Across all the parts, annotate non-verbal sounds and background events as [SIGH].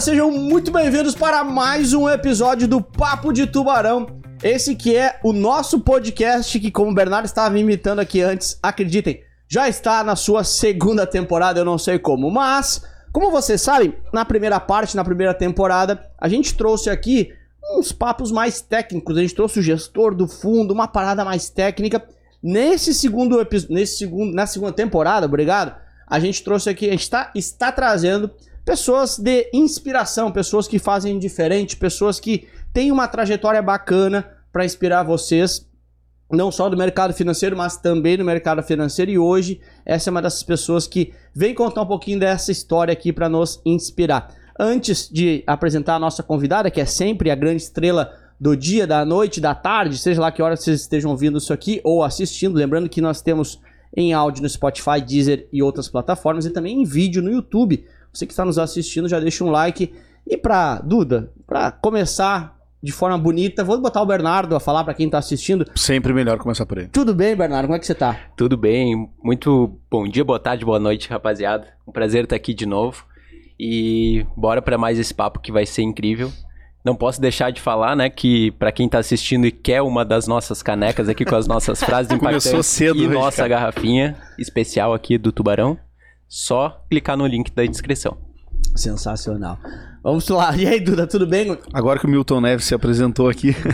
sejam muito bem-vindos para mais um episódio do Papo de Tubarão. Esse que é o nosso podcast que, como o Bernardo estava imitando aqui antes, acreditem, já está na sua segunda temporada, eu não sei como, mas, como vocês sabem, na primeira parte, na primeira temporada, a gente trouxe aqui uns papos mais técnicos, a gente trouxe o gestor do fundo, uma parada mais técnica. Nesse segundo episódio, nesse segundo, na segunda temporada, obrigado, a gente trouxe aqui, a gente tá, está trazendo pessoas de inspiração, pessoas que fazem diferente, pessoas que têm uma trajetória bacana para inspirar vocês, não só do mercado financeiro, mas também do mercado financeiro. E hoje, essa é uma dessas pessoas que vem contar um pouquinho dessa história aqui para nos inspirar. Antes de apresentar a nossa convidada, que é sempre a grande estrela do dia, da noite, da tarde, seja lá que hora vocês estejam ouvindo isso aqui ou assistindo, lembrando que nós temos em áudio no Spotify, Deezer e outras plataformas e também em vídeo no YouTube. Você que está nos assistindo, já deixa um like. E para Duda, para começar de forma bonita, vou botar o Bernardo a falar para quem está assistindo. Sempre melhor começar por ele. Tudo bem, Bernardo? Como é que você tá? Tudo bem, muito bom dia, boa tarde, boa noite, rapaziada. Um prazer estar aqui de novo. E bora para mais esse papo que vai ser incrível. Não posso deixar de falar, né, que para quem tá assistindo e quer uma das nossas canecas aqui com as nossas [LAUGHS] frases impactantes cedo e nossa cara. garrafinha especial aqui do Tubarão, só clicar no link da descrição. Sensacional. Vamos lá. [LAUGHS] E aí, Duda, tudo bem? Agora que o Milton Neves se apresentou aqui. [LAUGHS]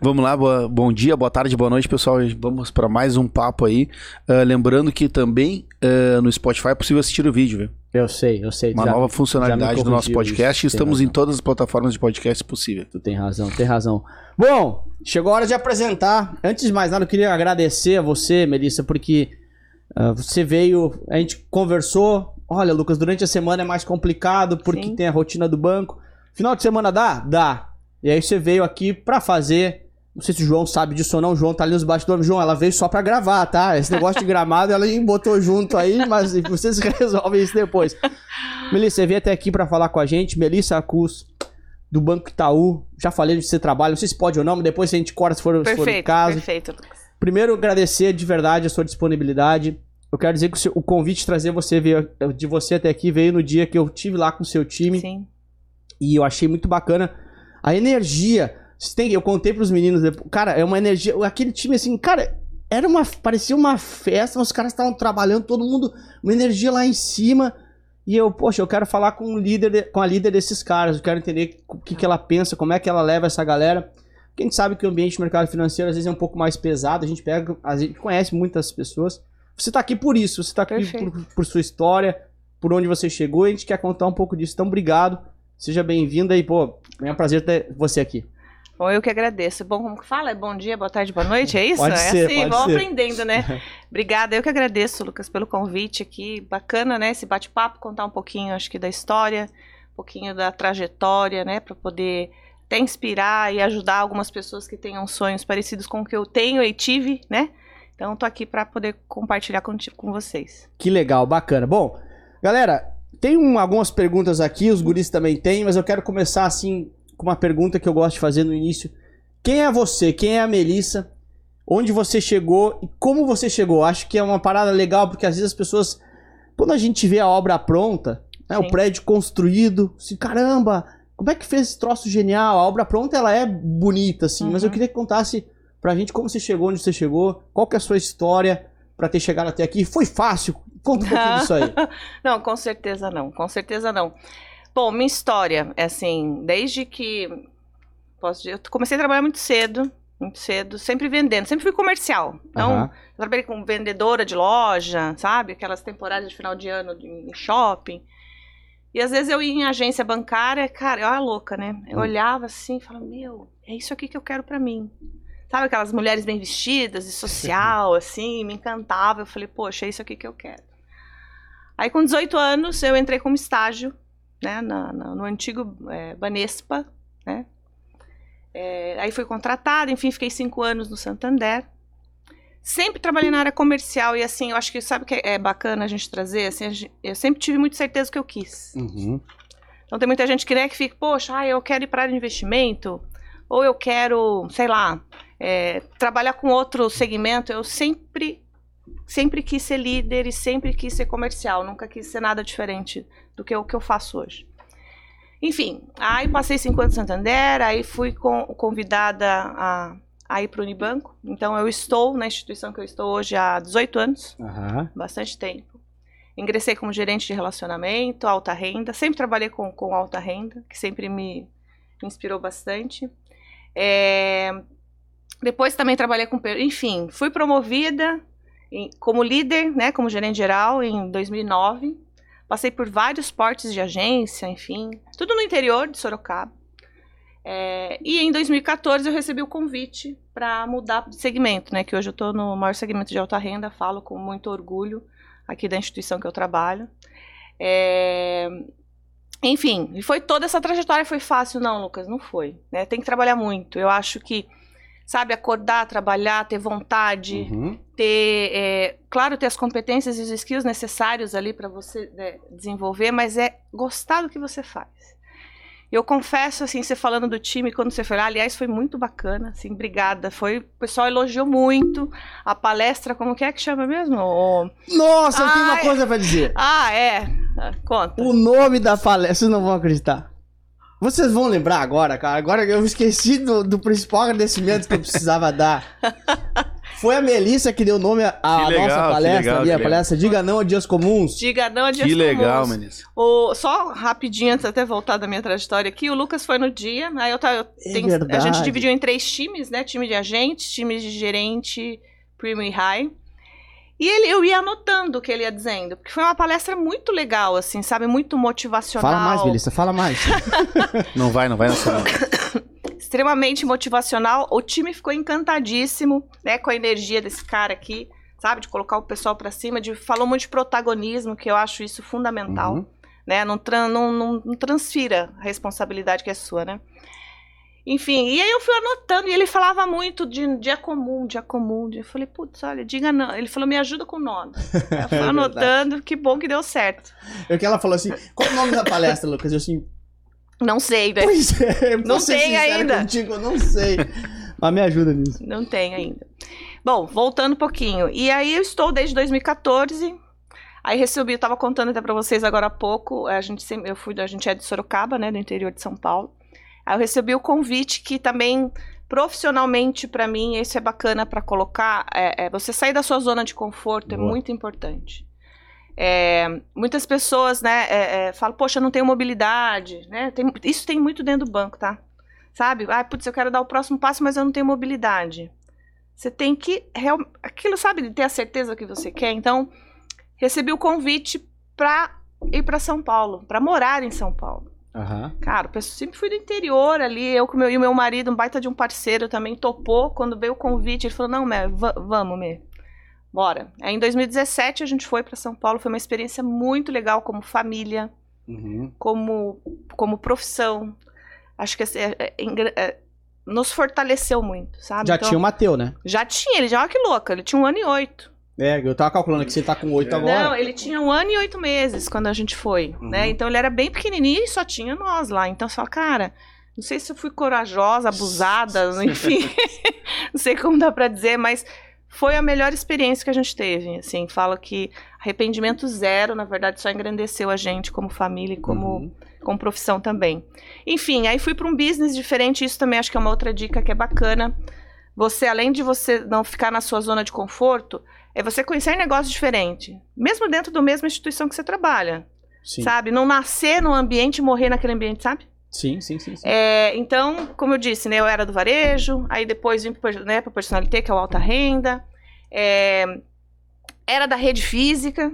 Vamos lá, boa- bom dia, boa tarde, boa noite, pessoal. Vamos para mais um papo aí. Ah, lembrando que também ah, no Spotify é possível assistir o vídeo, viu? Eu sei, eu sei. Uma Já- nova funcionalidade do nosso podcast. isso, Estamos razão. em todas as plataformas de podcast possível. Tu tem razão, tem razão. Bom, chegou a hora de apresentar. Antes de mais nada, eu queria agradecer a você, Melissa, porque ah, você veio, a gente conversou. Olha, Lucas, durante a semana é mais complicado porque Sim. tem a rotina do banco. Final de semana dá? Dá. E aí você veio aqui pra fazer. Não sei se o João sabe disso ou não. O João tá ali nos bastidores. João, ela veio só pra gravar, tá? Esse negócio de gramado ela [LAUGHS] botou junto aí, mas [LAUGHS] vocês [LAUGHS] resolvem isso depois. Melissa, você veio até aqui pra falar com a gente. Melissa Acus, do Banco Itaú. Já falei de você trabalha, não sei se pode ou não, mas depois a gente corta se for, se for o Perfeito, caso. perfeito, Lucas. Primeiro, agradecer de verdade a sua disponibilidade. Eu quero dizer que o, seu- o convite de trazer você veio, de você até aqui veio no dia que eu tive lá com o seu time Sim. e eu achei muito bacana a energia. Têm- eu contei pros meninos, depois- cara, é uma energia, aquele time assim, cara, era uma parecia uma festa, os caras estavam trabalhando, todo mundo, uma energia lá em cima. E eu, poxa, eu quero falar com o líder, de- com a líder desses caras, eu quero entender o que, que ela pensa, como é que ela leva essa galera. Porque a gente sabe que o ambiente do mercado financeiro às vezes é um pouco mais pesado, a gente pega, a gente conhece muitas pessoas. Você tá aqui por isso, você tá aqui por, por sua história, por onde você chegou, e a gente quer contar um pouco disso. Então, obrigado. Seja bem-vinda e, pô, é um prazer ter você aqui. Bom, eu que agradeço. Bom, como que fala? É bom dia, boa tarde, boa noite? É isso? Pode é ser, assim, pode ser. aprendendo, né? [LAUGHS] Obrigada. Eu que agradeço, Lucas, pelo convite aqui. Bacana, né? Esse bate-papo, contar um pouquinho, acho que, da história, um pouquinho da trajetória, né? Para poder até inspirar e ajudar algumas pessoas que tenham sonhos parecidos com o que eu tenho e tive, né? Então, tô aqui para poder compartilhar com, com vocês. Que legal, bacana. Bom, galera, tem um- algumas perguntas aqui, os guris também têm, mas eu quero começar assim com uma pergunta que eu gosto de fazer no início. Quem é você? Quem é a Melissa? Onde você chegou e como você chegou? Acho que é uma parada legal porque às vezes as pessoas, quando a gente vê a obra pronta, né, o prédio construído, assim, caramba, como é que fez esse troço genial? A obra pronta ela é bonita assim, mas eu Uhum. queria que contasse pra gente como você chegou, onde você chegou, qual que é a sua história pra ter chegado até aqui. Foi fácil? Conta um pouquinho disso aí. [LAUGHS] Não, com certeza não, com certeza não. Bom, minha história é assim, desde que posso dizer, eu comecei a trabalhar muito cedo, muito cedo, sempre vendendo, sempre fui comercial. Então, eu trabalhei como vendedora de loja, sabe? Aquelas temporadas de final de ano em shopping. E às vezes eu ia em agência bancária, cara, eu era louca, né? Eu Hum. olhava assim e falava, meu, é isso aqui que eu quero pra mim. Sabe aquelas mulheres bem vestidas e social, [LAUGHS] assim, me encantava. Eu falei, poxa, é isso aqui que eu quero. Aí com 18 anos eu entrei como estágio, né, na- na- no antigo é, Banespa, né. É, aí fui contratada, enfim, fiquei cinco anos no Santander. Sempre trabalhei na área comercial e assim, eu acho que sabe o que é bacana a gente trazer? Assim, eu sempre tive muito certeza que eu quis. Uhum. Então tem muita gente que, né, que fica, poxa, ah, eu quero ir para área de investimento, ou eu quero, sei lá, é, trabalhar com outro segmento. Eu sempre, sempre quis ser líder e sempre quis ser comercial, nunca quis ser nada diferente do que o que eu faço hoje. Enfim, aí passei cinco anos em Santander, aí fui com- convidada a, a ir para o Unibanco. Então eu estou na instituição que eu estou hoje há 18 anos, Aham. bastante tempo. Ingressei como gerente de relacionamento, alta renda. Sempre trabalhei com, com alta renda, que sempre me, inspirou bastante. É, depois também trabalhei com... Enfim, fui promovida em- como líder, né, como gerente geral em 2009. Passei por vários portes de agência, enfim, tudo no interior de Sorocaba. É, e em 2014 eu recebi o convite para mudar de segmento, né? Que hoje eu estou no maior segmento de alta renda, falo com muito orgulho aqui da instituição que eu trabalho. É, enfim, e foi toda essa trajetória foi fácil, não, Lucas, não foi. Né? Tem que trabalhar muito. Eu acho que, sabe, acordar, trabalhar, ter vontade, Uhum. ter, é, claro, ter as competências e os skills necessários ali para você né, desenvolver, mas é gostar do que você faz. Eu confesso, assim, você falando do time, quando você foi lá, aliás, foi muito bacana, assim, obrigada. Foi, o pessoal elogiou muito a palestra, como que é que chama mesmo? O- Nossa, eu tenho uma Ai. coisa pra dizer. Ah, é, Ah, conta. O nome da palestra, vocês não vão acreditar. Vocês vão lembrar agora, cara. Agora eu esqueci do, do principal agradecimento que eu precisava dar. [LAUGHS] Foi a Melissa que deu nome à Que legal, nossa que palestra legal, ali, que a legal. palestra Diga Não a Dias Comuns. Diga não a dias Que legal, comuns. Melissa. O, só rapidinho, antes de até voltar da minha trajetória aqui, o Lucas foi no dia, aí eu, tava- eu É tenho- a gente dividiu em três times, né? Time de agentes, time de gerente, premium e high. E ele, eu ia anotando o que ele ia dizendo, porque foi uma palestra muito legal, assim, sabe? Muito motivacional. Fala mais, Melissa, fala mais. [LAUGHS] [LAUGHS] Não vai, não vai nessa. Extremamente motivacional. O time ficou encantadíssimo, né, com a energia desse cara aqui, sabe, de colocar o pessoal pra cima, de falou muito de protagonismo, que eu acho isso fundamental, Uhum. né? Não, tran- não, não, não transfira a responsabilidade que é sua, né? Enfim, e aí eu fui anotando, e ele falava muito de dia comum, dia comum. Eu falei, putz, olha, diga não. Ele falou, me ajuda com o nome. [LAUGHS] Eu fui É anotando, que bom que deu certo. É que ela falou assim: qual o nome da palestra, Lucas? Eu assim, Não sei, né? pois é, [LAUGHS] Não sincero ainda. Contigo, eu não sei. Mas me ajuda nisso. Não tem ainda. Bom, voltando um pouquinho. E aí eu estou desde 2014. Aí recebi, eu tava contando até pra vocês agora há pouco. A gente eu fui, a gente é de Sorocaba, né, do interior de São Paulo. Aí eu recebi o convite que também profissionalmente pra mim isso é bacana pra colocar. É, é, você sair da sua zona de conforto é Boa. muito importante. É, muitas pessoas, né, é, é, falam, poxa, eu não tenho mobilidade, né? Tem- isso tem muito dentro do banco, tá? Sabe? Ah, putz, eu quero dar o próximo passo, mas eu não tenho mobilidade. Você tem que. real- Aquilo, sabe, de ter a certeza que você quer. Então, recebi o convite pra ir pra São Paulo, pra morar em São Paulo. Aham. Cara, eu sempre fui do interior ali, eu com meu, e o meu marido, um baita de um parceiro, também topou. Quando veio o convite, ele falou: Não, Mé, va- vamos, Mé. Bora. Aí em 2017 a gente foi pra São Paulo, foi uma experiência muito legal como família Uhum. como, como profissão. Acho que assim, é- é- engra- é- nos fortaleceu muito, sabe? Já Então, tinha o Mateu, né? Já tinha, ele já, olha que louca, ele tinha um ano e oito. É, eu tava calculando que você tá com oito agora. Não, ele tinha um ano e oito meses quando a gente foi, Uhum. né? Então ele era bem pequenininho e só tinha nós lá. Então você fala, cara, não sei se eu fui corajosa, abusada, [LAUGHS] enfim, [LAUGHS] não sei como dá pra dizer, mas foi a melhor experiência que a gente teve, assim, falo que arrependimento zero, na verdade, só engrandeceu a gente como família e como Uhum. com profissão também. Enfim, aí fui para um business diferente, isso também acho que é uma outra dica que é bacana. Você, além de você não ficar na sua zona de conforto, é você conhecer negócios diferentes, mesmo dentro da mesma instituição que você trabalha, Sim. sabe? Não nascer num ambiente e morrer naquele ambiente, sabe? Sim, sim, sim, sim. É, então, como eu disse, né, eu era do varejo, aí depois vim para né, a personalité, que é o alta renda, é, era da rede física,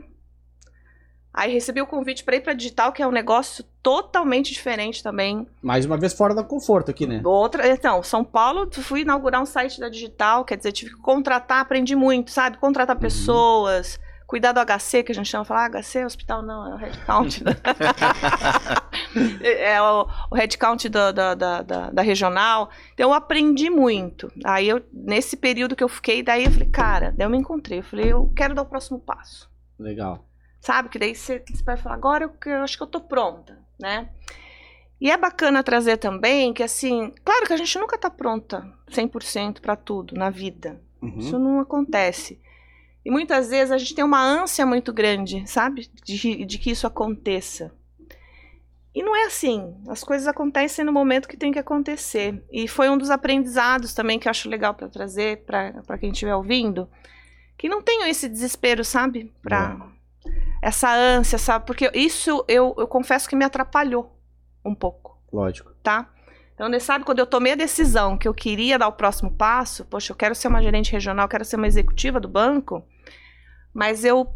aí recebi o convite para ir para digital, que é um negócio totalmente diferente também. Mais uma vez fora do conforto aqui, né? Outra, então, São Paulo, fui inaugurar um site da digital, quer dizer, tive que contratar, aprendi muito, sabe? Contratar pessoas, cuidar do HC, que a gente chama, falar, ah, HC, hospital não, é o headcount. [LAUGHS] [LAUGHS] é o, o headcount da, da, da, da, da regional. Então, eu aprendi muito. Aí, eu, nesse período que eu fiquei, daí eu falei, cara, daí eu me encontrei. Eu falei, eu quero dar o próximo passo. Legal. Sabe? Que daí você, você vai falar, agora eu, que- eu acho que eu tô pronta, né? E é bacana trazer também que, assim, claro que a gente nunca tá pronta 100% para tudo na vida. Uhum. Isso não acontece. E muitas vezes a gente tem uma ânsia muito grande, sabe? De, de que isso aconteça. E não é assim. As coisas acontecem no momento que tem que acontecer. E foi um dos aprendizados também que eu acho legal para trazer para quem estiver ouvindo. Que não tenham esse desespero, sabe? Pra, essa ânsia, sabe? Porque isso eu, eu confesso que me atrapalhou um pouco, Lógico. tá? Então, você sabe, quando eu tomei a decisão que eu queria dar o próximo passo, poxa, eu quero ser uma gerente regional, quero ser uma executiva do banco, mas eu,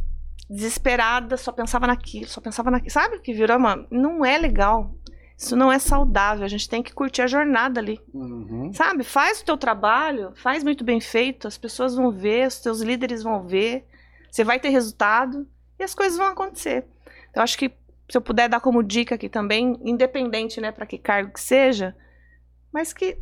desesperada, só pensava naquilo, só pensava naquilo. Sabe que virou uma. Não é legal. Isso não é saudável. A gente tem que curtir a jornada ali. Uhum. Sabe? Faz o teu trabalho, faz muito bem feito, as pessoas vão ver, os teus líderes vão ver, você vai ter resultado e as coisas vão acontecer. Então, acho que se eu puder dar como dica aqui também, independente, né, para que cargo que seja, mas que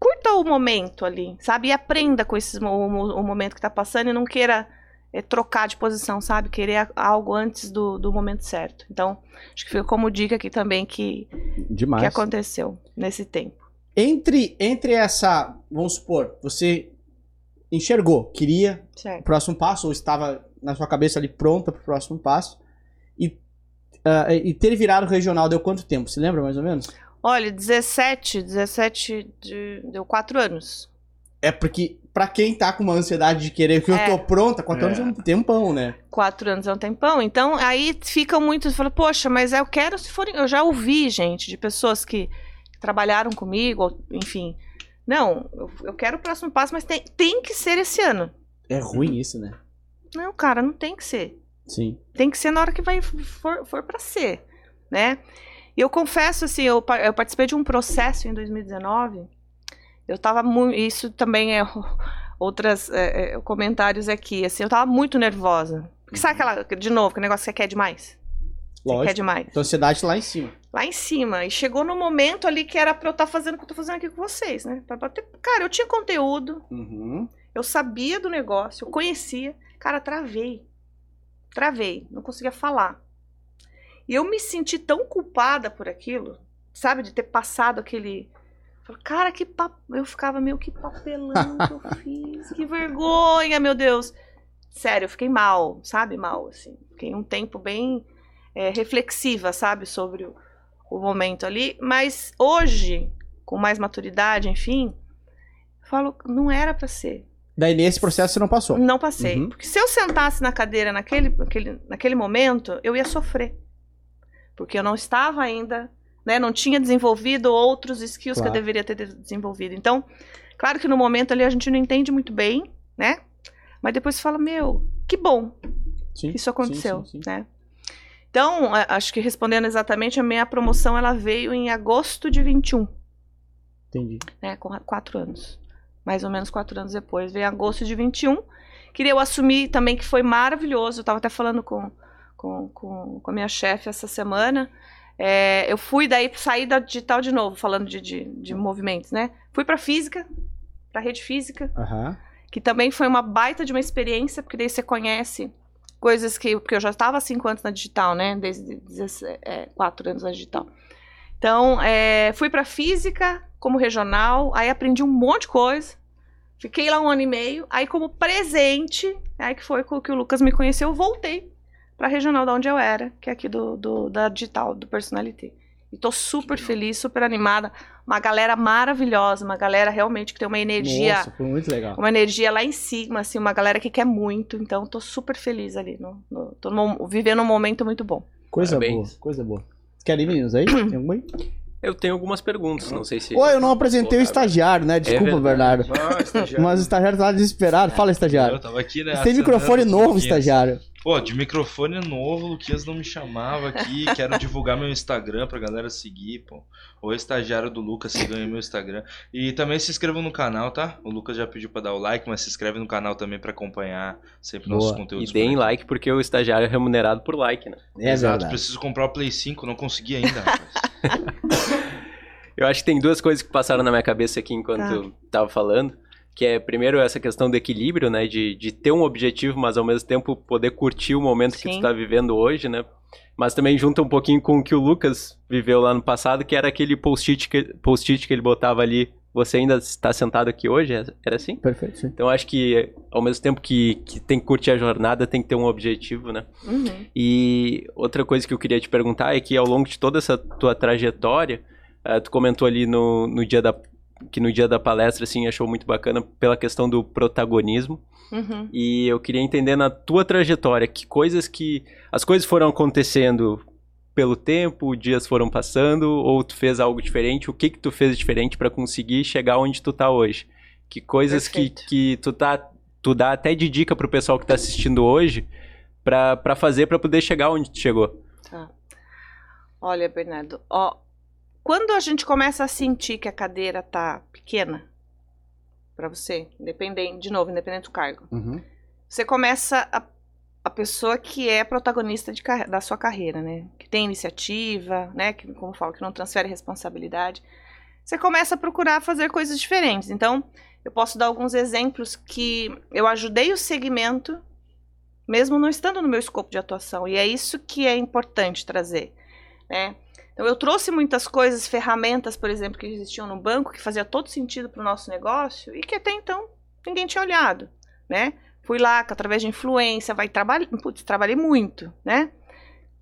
curta o momento ali, sabe? E aprenda com esse, o, o momento que tá passando e não queira é, trocar de posição, sabe? Querer algo antes do, do momento certo. Então, acho que fica como dica aqui também que, Demais. que aconteceu nesse tempo. Entre, entre essa, vamos supor, você enxergou, queria o Certo. próximo passo, ou estava na sua cabeça ali pronta para o próximo passo, e, ah, e ter virado regional deu quanto tempo? Você lembra mais ou menos? Olha, 17, 17 de, deu 4 anos. É porque, pra quem tá com uma ansiedade de querer que eu É. tô pronta, quatro É. anos é um tempão, né? Quatro anos é um tempão. Então, aí ficam muitos, fala, poxa, mas eu quero se forem. Eu já ouvi, gente, de pessoas que trabalharam comigo, enfim. Não, eu, eu quero o próximo passo, mas tem, tem que ser esse ano. É ruim isso, né? Não, cara, não tem que ser. Sim. Tem que ser na hora que vai for, for para ser, né? E eu confesso assim, eu, eu participei de um processo em 2019. Eu tava muito, isso também é outras é, é, comentários aqui, assim, eu tava muito nervosa. Porque sabe aquela, de novo, que negócio que você quer demais? Você quer Lógico. demais. Então, ansiedade lá em cima. Lá em cima. E chegou no momento ali que era pra eu estar fazendo o que eu tô fazendo aqui com vocês, né? Pra bater... Cara, eu tinha conteúdo, Uhum. eu sabia do negócio, eu conhecia. Cara, travei. Travei. Não conseguia falar. E eu me senti tão culpada por aquilo, sabe? De ter passado aquele. Falei, Cara, que pap... Eu ficava meio que papelão que eu [LAUGHS] fiz. Que vergonha, meu Deus. Sério, eu fiquei mal, sabe? Mal, assim. Fiquei um tempo bem é, reflexiva, sabe? Sobre o, o momento ali. Mas hoje, com mais maturidade, enfim, falo, não era pra ser. Daí, nesse processo, você não passou. Não passei. Uhum. Porque se eu sentasse na cadeira naquele, naquele, naquele momento, eu ia sofrer. Porque eu não estava ainda, né? Não tinha desenvolvido outros skills Claro. que eu deveria ter de- desenvolvido. Então, claro que no momento ali a gente não entende muito bem, né? Mas depois você fala, meu, que bom Sim. que isso aconteceu, sim, sim, né? Então, acho que respondendo exatamente, a minha promoção ela veio em agosto de 21 Entendi. né, com quatro anos. Mais ou menos quatro anos depois. Veio em agosto de 21. Queria eu assumir também que foi maravilhoso. Eu estava até falando com, com, com, com a minha chefe essa semana. É, eu fui daí, saí da digital de novo, falando de, de, de movimentos, né? Fui para física, para rede física, Aham. que também foi uma baita de uma experiência, porque daí você conhece coisas que. Porque eu já estava há cinco anos na digital, né? Desde 17, é, quatro anos na digital. Então, é, fui para física como regional, aí aprendi um monte de coisa. Fiquei lá um ano e meio. Aí, como presente, aí que foi com o que o Lucas me conheceu, eu voltei para regional da onde eu era, que é aqui do, do- da digital, do Personality. E tô super feliz, super animada. Uma galera maravilhosa, uma galera realmente que tem uma energia Nossa, foi muito legal. uma energia lá em cima, assim, uma galera que quer muito. Então, tô super feliz ali. No, no- tô num- vivendo um momento muito bom. Coisa Parabéns. boa, coisa boa. Querem ir, meninos aí? Tem alguma aí? Eu tenho algumas perguntas, não sei se. Oi, eu não apresentei o estagiário, né? Desculpa, É verdade. Bernardo. Ah, estagiário. Mas o estagiário tá desesperado. Fala, Eu estagiário. tava aqui, né? Você tem microfone novo, estagiário. Pô, de microfone novo, o Luquinhas não me chamava aqui. [LAUGHS] Quero divulgar meu Instagram pra galera seguir, pô. O estagiário do Lucas, sigam aí meu Instagram. E também se inscrevam no canal, tá? O Lucas já pediu pra dar o like, mas se inscreve no canal também pra acompanhar sempre nossos Boa. E conteúdos. deem por aqui. like porque o estagiário é remunerado por like, né? É Exato, verdade. preciso comprar o Play 5, não consegui ainda, rapaz. [LAUGHS] Eu acho que tem duas coisas que passaram na minha cabeça aqui enquanto Tá. eu tava falando. Que é, primeiro, essa questão do equilíbrio, né? De, de ter um objetivo, mas ao mesmo tempo poder curtir o momento que Sim. tu tá vivendo hoje, né? Mas também junta um pouquinho com o que o Lucas viveu lá no passado, que era aquele post-it que, post que ele botava ali, você ainda está sentado aqui hoje, é- era assim? Perfeito, sim. Então acho que ao mesmo tempo que, que tem que curtir a jornada, tem que ter um objetivo, né? Uhum. E outra coisa que eu queria te perguntar é que ao longo de toda essa tua trajetória, eh, tu comentou ali no, no dia da que no dia da palestra assim achou muito bacana pela questão do protagonismo Uhum. e eu queria entender na tua trajetória que coisas que as coisas foram acontecendo pelo tempo, dias foram passando ou tu fez algo diferente, o que que tu fez diferente para conseguir chegar onde tu tá hoje? Que coisas que, Perfeito. que tu tá tu dá até de dica pro pessoal que tá assistindo hoje pra fazer pra poder chegar onde tu chegou? Olha, Bernardo, ó, quando a gente começa a sentir que a cadeira tá pequena para você, independente, de novo, independente do cargo, Uhum. você começa a, a pessoa que é protagonista de da sua carreira, né? Que tem iniciativa, né? Que, como eu falo, que não transfere responsabilidade. Você começa a procurar fazer coisas diferentes. Então, eu posso dar alguns exemplos que eu ajudei o segmento, mesmo não estando no meu escopo de atuação. E é isso que é importante trazer, né? Então, eu trouxe muitas coisas, ferramentas, por exemplo, que existiam no banco, que fazia todo sentido para o nosso negócio e que até então ninguém tinha olhado, né? Fui lá, que através de influência, vai trabalhar. Putz, trabalhei muito, né?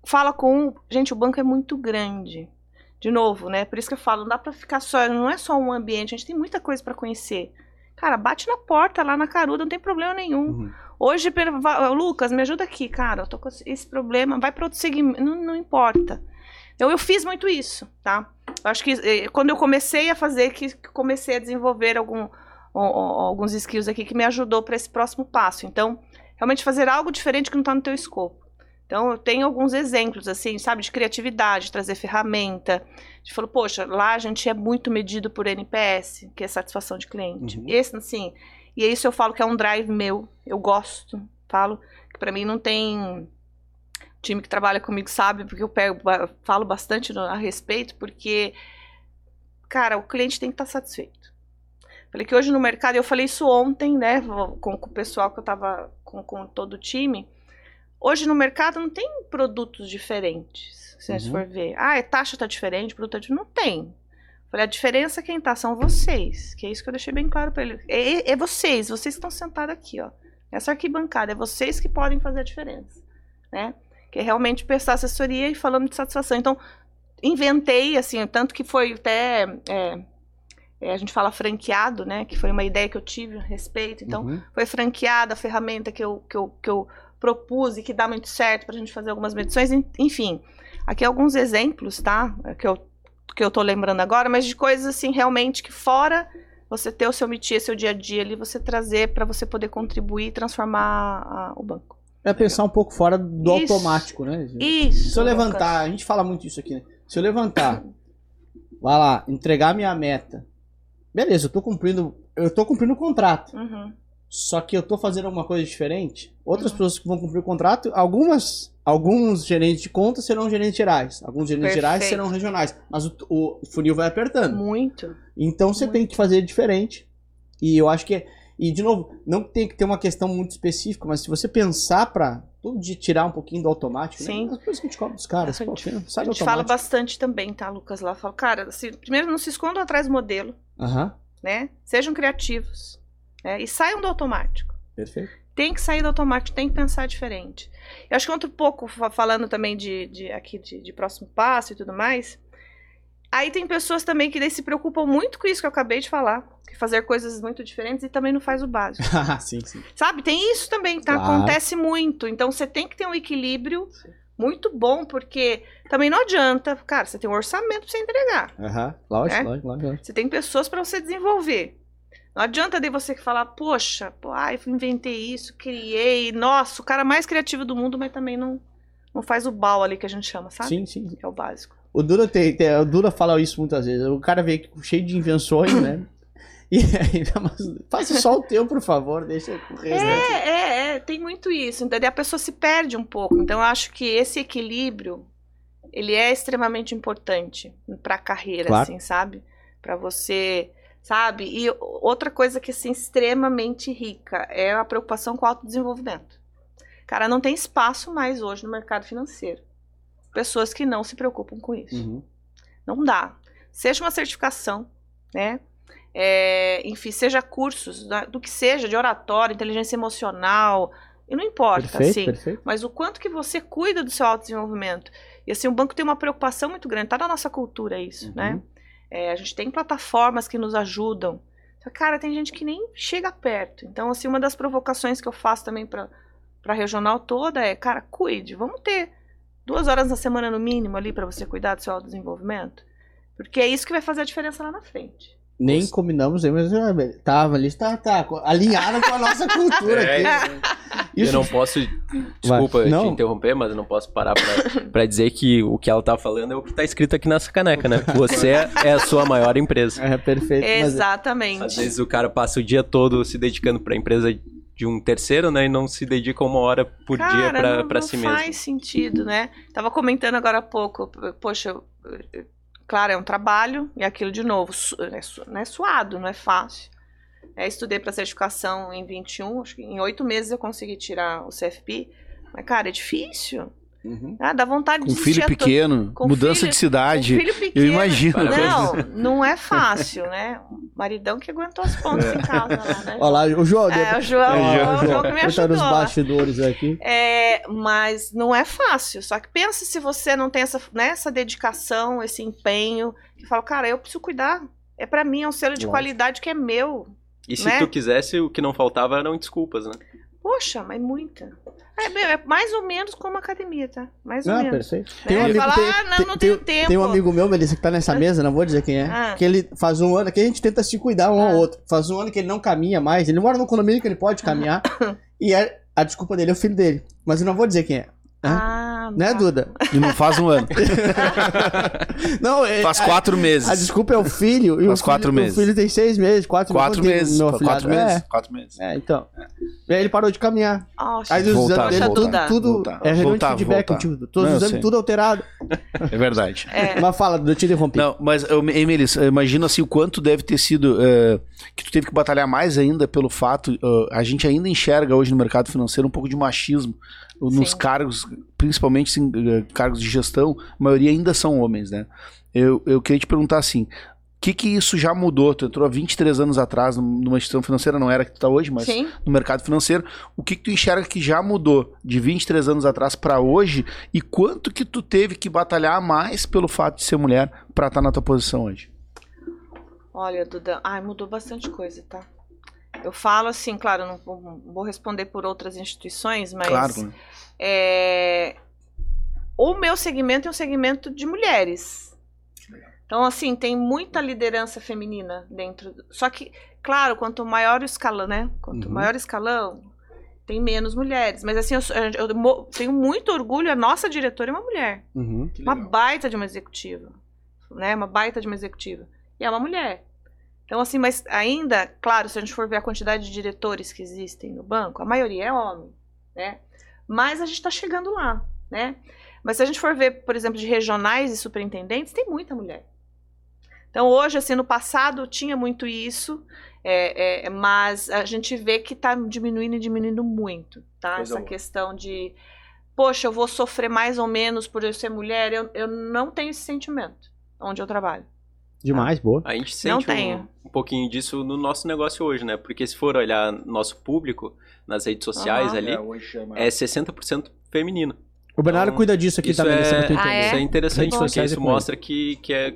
Fala com. Gente, o banco é muito grande. De novo, né? Por isso que eu falo, não dá pra ficar só. Não é só um ambiente, a gente tem muita coisa pra conhecer. Cara, bate na porta lá na caruda, não tem problema nenhum. Uhum. Hoje, Lucas, me ajuda aqui, cara. Eu tô com esse problema, vai para outro segmento, não, não importa. Então, eu fiz muito isso, tá? Eu acho que eh, quando eu comecei a fazer, que comecei a desenvolver algum, alguns skills aqui que me ajudou para esse próximo passo. Então, realmente fazer algo diferente que não tá no teu escopo. Então, eu tenho alguns exemplos, assim, sabe, de criatividade, trazer ferramenta. A gente falou, poxa, lá a gente é muito medido por NPS, que é satisfação de cliente. Uhum. Esse, assim, e isso eu falo que é um drive meu, eu gosto, falo, que pra mim não tem time que trabalha comigo sabe, porque eu pego, falo bastante no- a respeito, porque, cara, o cliente tem que estar satisfeito. Falei que hoje no mercado, eu falei isso ontem, né, com, com o pessoal que eu tava, com, com todo o time, hoje no mercado não tem produtos diferentes, se a gente Uhum. for ver. Ah, a taxa tá diferente, o produto tá diferente. Não tem. Falei, a diferença quem tá são vocês, que é isso que eu deixei bem claro pra ele. É, é vocês, vocês que estão sentados aqui, ó. Essa arquibancada, é vocês que podem fazer a diferença, né? Que é realmente prestar assessoria e falando de satisfação. Então, inventei, assim, tanto que foi até, é, é, a gente fala franqueado, né? Que foi uma ideia que eu tive a respeito. Então, Uhum. foi franqueada a ferramenta que eu, que eu, que eu propus e que dá muito certo pra gente fazer algumas medições. En- Enfim, aqui alguns exemplos, tá? Que eu, que eu tô lembrando agora, mas de coisas assim, realmente que fora você ter o seu métier, seu dia a dia ali, você trazer pra você poder contribuir e transformar a- o banco. É pensar um pouco fora do Isso. automático, né? Isso. Se eu levantar, a gente fala muito isso aqui, né? Se eu levantar, vai lá, entregar minha meta. Beleza, eu tô cumprindo, eu tô cumprindo o contrato. Uhum. Só que eu tô fazendo alguma coisa diferente. Outras Uhum. pessoas que vão cumprir o contrato, algumas, alguns gerentes de conta serão gerentes gerais, alguns gerentes gerais Perfeito. serão regionais, mas o, o funil vai apertando. Muito. Então você Muito. tem que fazer diferente. E eu acho que é, e de novo, não tem que ter uma questão muito específica, mas se você pensar pra todo dia tirar um pouquinho do automático, Sim. né? As coisas que a gente cobra dos caras, A pô, gente- sai A gente fala bastante também, tá, Lucas? Lá fala, cara, assim, primeiro não se escondam atrás do modelo, Aham, né? Sejam criativos, né? E saiam do automático. perfeito. tem que sair do automático, tem que pensar diferente. Eu acho que outro pouco, fa- falando também de, de aqui de, de próximo passo e tudo mais, aí tem pessoas também que se preocupam muito com isso que eu acabei de falar, que fazer coisas muito diferentes e também não faz o básico. [LAUGHS] Ah, sim, sim. Sabe? Tem isso também, tá? Claro. Acontece muito. Então você tem que ter um equilíbrio muito bom, porque também não adianta, cara, você tem um orçamento pra você entregar. Aham, lógico, É? lógico, lógico. Você tem pessoas para você desenvolver. Não adianta de você falar, poxa, pô, ai, inventei isso, criei, nossa, o cara mais criativo do mundo, mas também não, não faz o bal ali que a gente chama, sabe? Sim, sim. Que é o básico. O Dura, tem, tem- o Dura fala isso muitas vezes. O cara vem cheio de invenções, né? [LAUGHS] E aí, [LAUGHS] mas faça só o teu, por favor, deixa o resto. É, é, é, tem muito isso. Então, a pessoa se perde um pouco. Então, eu acho que esse equilíbrio, ele é extremamente importante para a carreira, Claro. assim, sabe? Para você, sabe? E outra coisa que, assim, extremamente rica é a preocupação com o autodesenvolvimento. Cara, não tem espaço mais hoje no mercado financeiro. Pessoas que não se preocupam com isso. Uhum. Não dá. Seja uma certificação, né? é, enfim, seja cursos, da- do que seja, de oratória, inteligência emocional, e não importa, Perfeito, assim, perfeito. mas o quanto que você cuida do seu autodesenvolvimento. E assim, o banco tem uma preocupação muito grande, tá na nossa cultura isso, Uhum. né? É, a gente tem plataformas que nos ajudam. Cara, tem gente que nem chega perto. Então, assim, uma das provocações que eu faço também para a regional toda é, cara, cuide, vamos ter duas horas na semana no mínimo ali para você cuidar do seu autodesenvolvimento. Porque é isso que vai fazer a diferença lá na frente. Nem combinamos aí, mas ah, tava ali, tá, tá, alinhado com a nossa cultura [LAUGHS] É, aqui. Eu não posso. Desculpa Não. te interromper, mas eu não posso parar pra, pra dizer que o que ela tá falando é o que tá escrito aqui nessa caneca, né? Você é a sua maior empresa. É perfeito. mas- Exatamente. Às vezes o cara passa o dia todo se dedicando pra empresa de um terceiro, né? E não se dedica uma hora por dia Cara, pra, não, pra não si faz mesmo. sentido, né? Tava comentando agora há pouco, poxa, claro, é um trabalho, e aquilo de novo, é su- não é suado, não é fácil. É, estudei para certificação em 21, acho que em oito meses eu consegui tirar o CFP, mas, cara, é difícil. Uhum. Ah, dá vontade Com de filho pequeno, com mudança filho- de cidade. com filho pequeno. Eu imagino. Não, [LAUGHS] não é fácil, né? O maridão que aguentou as pontas em casa lá, né? Olha lá, o João. É, o João, É, o João que me tá nos ajudou. bastidores aqui. É, mas não é fácil. Só que pensa se você não tem essa, né, essa dedicação, esse empenho, que fala, cara, eu preciso cuidar. É pra mim, é um selo de Lógico. qualidade que é meu. E se né? tu quisesse, o que não faltava eram desculpas, né? Poxa, mas muita. É, é mais ou menos como academia, tá? Mais ou Não, menos. perfeito. É, Tem um amigo, fala, tem, ah, não, não tem- tenho tempo. tem um amigo meu, Melissa, que tá nessa mesa, não vou dizer quem é, Ah. que ele faz um ano, que a gente tenta se cuidar um Ah. ao outro. Faz um ano que ele não caminha mais, ele mora num condomínio que ele pode caminhar, [LAUGHS] e é- a desculpa dele é o filho dele. Mas eu não vou dizer quem é. Ah, Né, tá. Duda? E não faz um ano. [LAUGHS] Não, é- Faz a- quatro meses. A desculpa é o filho, e o Faz filho, quatro o meses. filho tem seis meses, quatro, Quatro meses. meu Quatro meses. É, Quatro meses. é, então. E aí ele parou de caminhar. Nossa, Aí os Voltar, exames dele, tudo, tudo voltar. é Voltar, feedback, voltar. tipo, todos Não, os eu exames sei. tudo alterado. É verdade. é. Mas fala, eu te interrompi. Não, mas, eu imagino assim o quanto deve ter sido eh, que tu teve que batalhar mais ainda pelo fato, eh, a gente ainda enxerga hoje no mercado financeiro um pouco de machismo nos Sim. cargos, principalmente eh, cargos de gestão, a maioria ainda são homens, né? Eu, eu queria te perguntar assim, o que que isso já mudou? Tu entrou há 23 anos atrás num- numa instituição financeira, não era que tu tá hoje, mas Sim. no mercado financeiro, o que, que tu enxerga que já mudou de 23 anos atrás pra hoje e quanto que tu teve que batalhar mais pelo fato de ser mulher pra estar na tua posição hoje? Olha, Duda, ai, mudou bastante coisa, tá? Eu falo assim, claro, não vou, responder por outras instituições, mas Claro, né? é, o meu segmento é um segmento de mulheres. Então, assim, tem muita liderança feminina dentro. do- Só que, claro, quanto maior o escalão, né? Quanto Uhum. maior o escalão, tem menos mulheres. Mas, assim, eu, eu mo- tenho muito orgulho, a nossa diretora é uma mulher. Uhum. Uma baita de uma executiva. Né? Uma baita de uma executiva. E é uma mulher. Então, assim, mas ainda, claro, se a gente for ver a quantidade de diretores que existem no banco, a maioria é homem, né? Mas a gente está chegando lá, né? Mas se a gente for ver, por exemplo, de regionais e superintendentes, tem muita mulher. Então, hoje, assim, no passado tinha muito isso, é, é, mas a gente vê que está diminuindo e diminuindo muito, tá? Coisa Essa boa. questão de, poxa, eu vou sofrer mais ou menos por eu ser mulher, eu, eu não tenho esse sentimento onde eu trabalho. Demais, boa. A gente sente um, tenho. um pouquinho disso no nosso negócio hoje, né? Porque se for olhar nosso público nas redes sociais Aham. ali, é 60% feminino. O Bernardo Então, cuida disso aqui isso também, é- pra tu Ah, entender. Isso é interessante, Redes porque é isso mostra que, que é,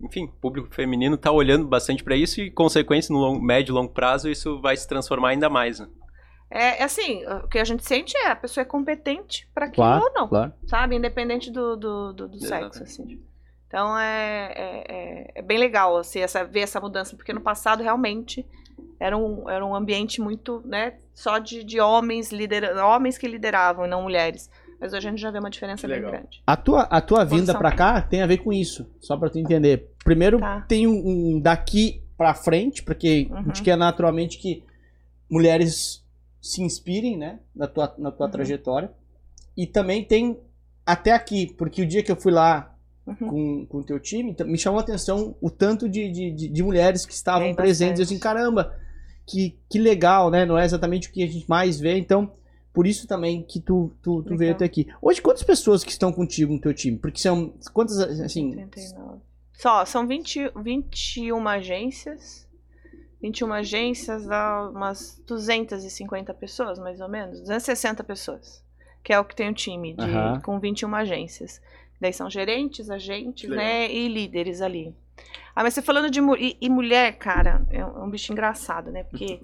enfim, público feminino tá olhando bastante para isso e, consequência, no longo, médio e longo prazo, isso vai se transformar ainda mais, né? É, é assim, o que a gente sente é a pessoa é competente para aquilo Claro, ou não, claro. sabe? Independente do, do, do, do sexo, assim. Então é, é, é- é bem legal assim, essa, ver essa mudança, porque no passado realmente era um, era um ambiente muito, né, só de, de homens, lidera homens que lideravam e não mulheres. Mas hoje a gente já vê uma diferença bem grande. A tua, a tua vinda pra cá tem a ver com isso, só pra tu entender. Primeiro, Tá. tem um, um daqui pra frente, porque a gente Uhum. quer naturalmente que mulheres se inspirem, né, na tua, na tua Uhum. trajetória. E também tem até aqui, porque o dia que eu fui lá Uhum. com, o teu time, então, me chamou a atenção o tanto de, de, de- mulheres que estavam Tem presentes. Eu assim, caramba, que, que legal, né? Não é exatamente o que a gente mais vê, então por isso também que tu, tu, tu veio até aqui. Hoje, quantas pessoas que estão contigo no teu time? Porque são, quantas, assim, 39. Só, são 20, 21 agências. 21 agências dá umas 250 pessoas, mais ou menos. 260 pessoas. Que é o que tem o time, de, Aham. com 21 agências. Daí são gerentes, agentes, Legal. né? E líderes ali. Ah, mas você falando de mu- e, e mulher, cara, é um, é um bicho engraçado, né? Porque.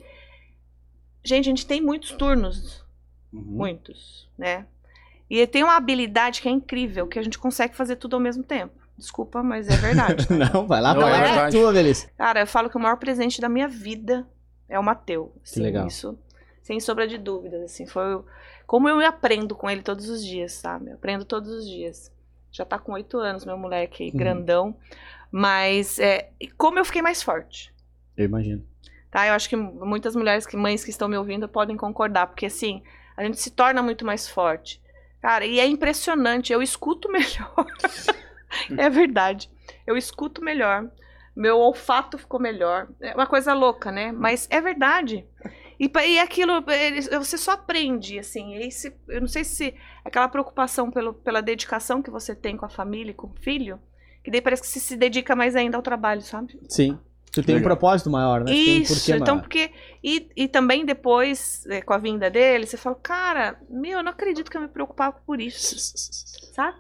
gente, a gente tem muitos turnos. Uhum. Muitos, né? E tem uma habilidade que é incrível, que a gente consegue fazer tudo ao mesmo tempo. Desculpa, mas é verdade. [LAUGHS] Não, vai lá, Não, vai é lá, verdade. tua, Beleza. Cara, eu falo que o maior presente da minha vida é o Mateu. assim, legal. Isso, sem sombra de dúvidas, assim, foi como eu aprendo com ele todos os dias, sabe? Eu aprendo todos os dias. Já tá com oito anos, meu moleque, Uhum. grandão. Mas é, como eu fiquei mais forte. Eu imagino. Tá? Eu acho que muitas mulheres, que mães que estão me ouvindo, podem concordar, porque assim, a gente se torna muito mais forte. Cara, e é impressionante, eu escuto [LAUGHS] melhor. é verdade. Eu escuto melhor. Meu olfato ficou melhor. É uma coisa louca, né? Mas é verdade. E, e aquilo, ele- você só aprende, assim. e Esse, eu não sei se aquela preocupação pelo, pela dedicação que você tem com a família, e com o filho, que daí parece que você se dedica mais ainda ao trabalho, sabe? Sim. Tu tem um propósito maior, né? Um Isso, porquê então maior. porque. E, e também depois, é, com a vinda dele, você fala, cara, meu, eu não acredito que eu me preocupava por isso, sabe?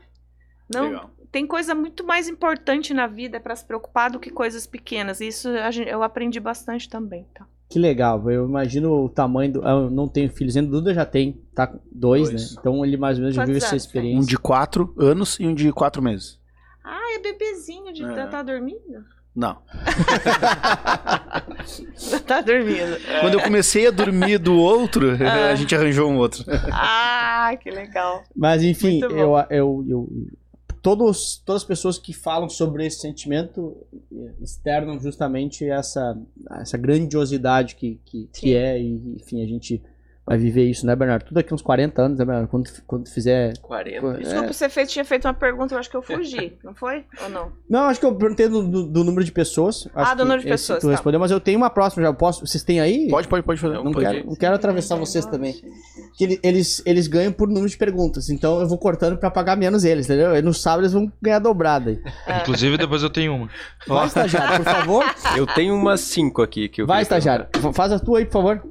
Não, Legal. tem coisa muito mais importante na vida para se preocupar do que coisas pequenas. E Isso a gente- eu aprendi bastante também, tá? Que legal, eu imagino o tamanho do. Eu não tenho filhos ainda, o Duda já tem, tá com dois, Dois. né? Então ele mais ou menos já vive essa experiência. Um de quatro anos e um de quatro meses. Ah, é bebezinho de É. tá dormindo? Não. [LAUGHS] tá dormindo. Quando eu comecei a dormir do outro, [LAUGHS] Ah. a gente arranjou um outro. Ah, que legal. Mas enfim, eu, eu, eu, todos, todas as pessoas que falam sobre esse sentimento externam justamente essa, essa grandiosidade que, que, que é, e enfim, a gente vai viver isso, né, Bernardo? Tudo daqui uns 40 anos, né, Bernardo? Quando, quando fizer. 40. Desculpa, você fez, tinha feito uma pergunta, eu acho que eu fugi, [LAUGHS] não foi? Ou não? Não, acho que eu perguntei do, do- do número de pessoas. Acho Ah, do que número de pessoas, Tu tá. respondeu, mas eu tenho uma próxima já. Posso, vocês têm aí? Pode, pode, pode fazer. Não, pode. quero, não quero atravessar vocês também. Que ele- eles, eles ganham por número de perguntas. Então eu vou cortando pra pagar menos eles, entendeu? E no sábado eles vão ganhar dobrada aí. É. Inclusive, depois eu tenho uma. Vai, estagiário, por favor. Eu tenho umas cinco aqui que eu Vai, estagiário. Faz a tua aí, por favor.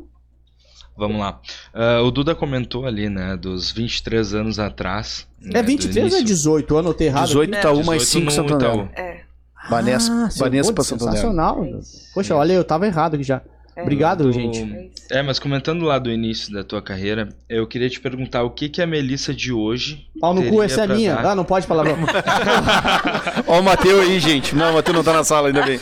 Vamos lá. Ah, o Duda comentou ali, né, dos 23 anos atrás. né, É do 23 ou é início. 18? Eu anotei errado. 18 aqui. Itaú mais 18 5 no Santo André. Itaú. É. Vanessa, Ah, Vanessa pô, pra Santo André. Sensacional. É. Poxa, olha, eu tava errado aqui já. É. Obrigado, Do- gente. É. É, mas comentando lá do início da tua carreira, eu queria te perguntar o que que a Melissa de hoje Pau no cu, essa é minha. dar? Ah, não pode palavrão. [LAUGHS] Ó o Matheus aí, gente. Não, o Matheus não tá na sala, ainda bem.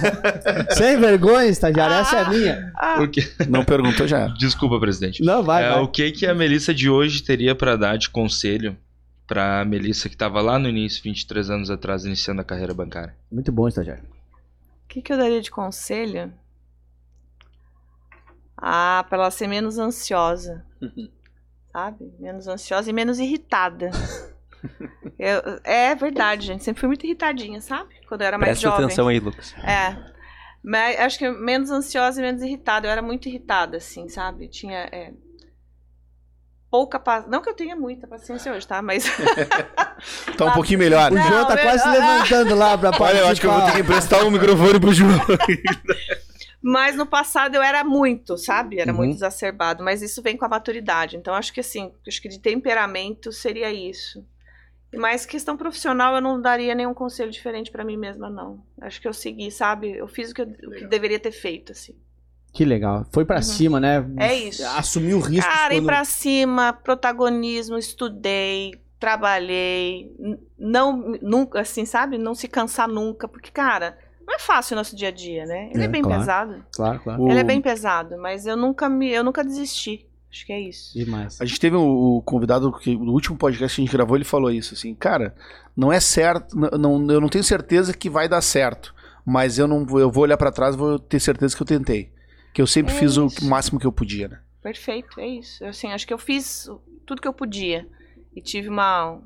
[LAUGHS] Sem vergonha, estagiário, essa é minha. Ah, Porque... Não perguntou já. [LAUGHS] Desculpa, presidente. Não, vai, É, vai. o que que a Melissa de hoje teria pra dar de conselho pra Melissa que tava lá no início, 23 anos atrás, iniciando a carreira bancária? Muito bom, estagiário. O que, que eu daria de conselho? Ah, pra ela ser menos ansiosa. [LAUGHS] Sabe? Menos ansiosa e menos irritada. [LAUGHS] Eu- é verdade, gente. Sempre fui muito irritadinha, sabe? Quando eu era mais Presta jovem. atenção aí, Lucas. É. Mas acho que menos ansiosa e menos irritada. Eu era muito irritada, assim, sabe? Tinha. é, pouca paz. Não que eu tenha muita paciência hoje, tá? Mas. [LAUGHS] Tá um pouquinho melhor. O João tá eu- quase se ah, levantando lá pra Olha, eu acho que eu vou ter que emprestar um microfone pro João. Mas no passado eu era muito, sabe? Era Uhum. muito exacerbado. Mas isso vem com a maturidade. Então acho que assim, acho que de temperamento seria isso. Mas questão profissional eu não daria nenhum conselho diferente pra mim mesma, não. Acho que eu segui, sabe? Eu fiz o que, eu, o que deveria ter feito, assim. Que legal. Foi pra Uhum. cima, né? É isso. Assumiu riscos. Cara, ir quando- pra cima, protagonismo, estudei, trabalhei, não, nunca, assim, sabe? Não se cansar nunca, porque, cara, não é fácil o nosso dia a dia, né? Ele é, É, bem claro. pesado. Claro, claro. O- Ele é bem pesado, mas eu nunca me, eu nunca desisti. Acho que é isso. Demais. A gente teve o, o convidado que no último podcast que a gente gravou, ele falou isso assim, cara, não é certo, não, eu não tenho certeza que vai dar certo, mas eu não vou- eu vou olhar pra trás e vou ter certeza que eu tentei, que eu sempre É fiz o isso. máximo que eu podia, né? Perfeito, é isso. Assim, acho que eu fiz o- tudo que eu podia e tive uma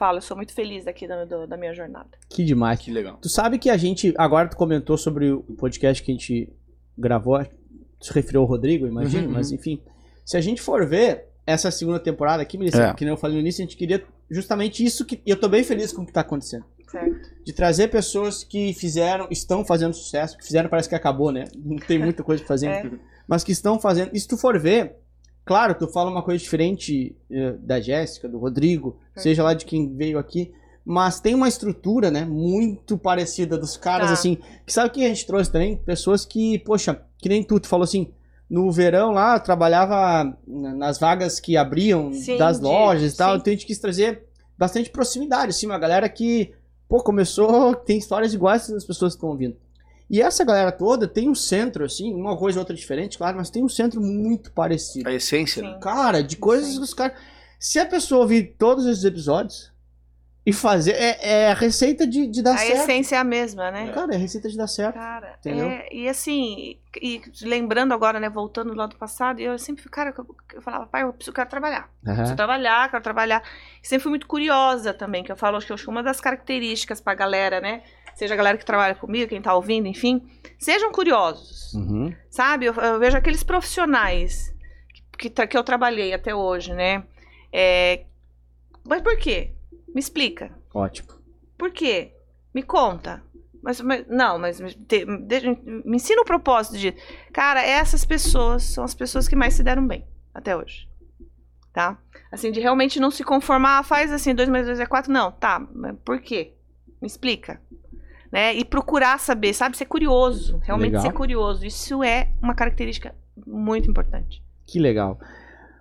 falo, eu sou muito feliz daqui da, do- da minha jornada. Que demais. Que legal. Tu sabe que a gente. Agora tu comentou sobre o podcast que a gente gravou. Tu se referiu ao Rodrigo, eu imagino, Uhum, mas enfim. Se a gente for ver essa segunda temporada aqui, Melissa, É. que nem eu falei no início, a gente queria justamente isso que. E eu tô bem feliz com o que tá acontecendo. Certo. de trazer pessoas que fizeram, estão fazendo sucesso, que fizeram parece que acabou, né? Não tem muita coisa pra fazer, É. mas que estão fazendo. E se tu for ver, claro, tu fala uma coisa diferente eh, da Jéssica, do Rodrigo, É. seja lá de quem veio aqui, mas tem uma estrutura, né, muito parecida dos caras, Tá. assim, que sabe quem a gente trouxe também? Pessoas que, poxa, que nem tu, tu falou assim, no verão lá, eu trabalhava na- nas vagas que abriam Sim, das de- lojas e tal, sim. então a gente quis trazer bastante proximidade, assim, uma galera que, pô, começou, [LAUGHS] tem histórias iguais das pessoas que estão ouvindo. E essa galera toda tem um centro, assim, uma coisa ou outra diferente, claro, mas tem um centro muito parecido. A essência, né? Cara, de coisas que os caras. Se a pessoa ouvir todos esses episódios e fazer. É, é a receita de, de dar A certo. essência é a mesma, né? Cara, é a receita de dar certo. Cara, Entendeu? é, e assim, e, e lembrando agora, né, voltando lá do passado, eu sempre, cara, eu, eu falava, pai, eu preciso, quero trabalhar. Preciso trabalhar, quero trabalhar. E sempre fui muito curiosa também, que eu falo, acho que, acho que uma das características pra galera, né, seja a galera que trabalha comigo, quem tá ouvindo, enfim, sejam curiosos, Uhum. sabe? Eu, eu vejo aqueles profissionais que, que, que eu trabalhei até hoje, né, é, mas por quê? Me explica. Ótimo. Por quê? Me conta. Mas, mas- não, mas me, te- deixa- me ensina o propósito de. Cara, essas pessoas são as pessoas que mais se deram bem até hoje. Tá? Assim, de realmente não se conformar, ah, faz assim, 2 mais 2 é 4. Não, tá, mas por quê? Me explica. Né? E procurar saber, sabe? Ser curioso. Realmente Legal. ser curioso. Isso é uma característica muito importante. Que legal.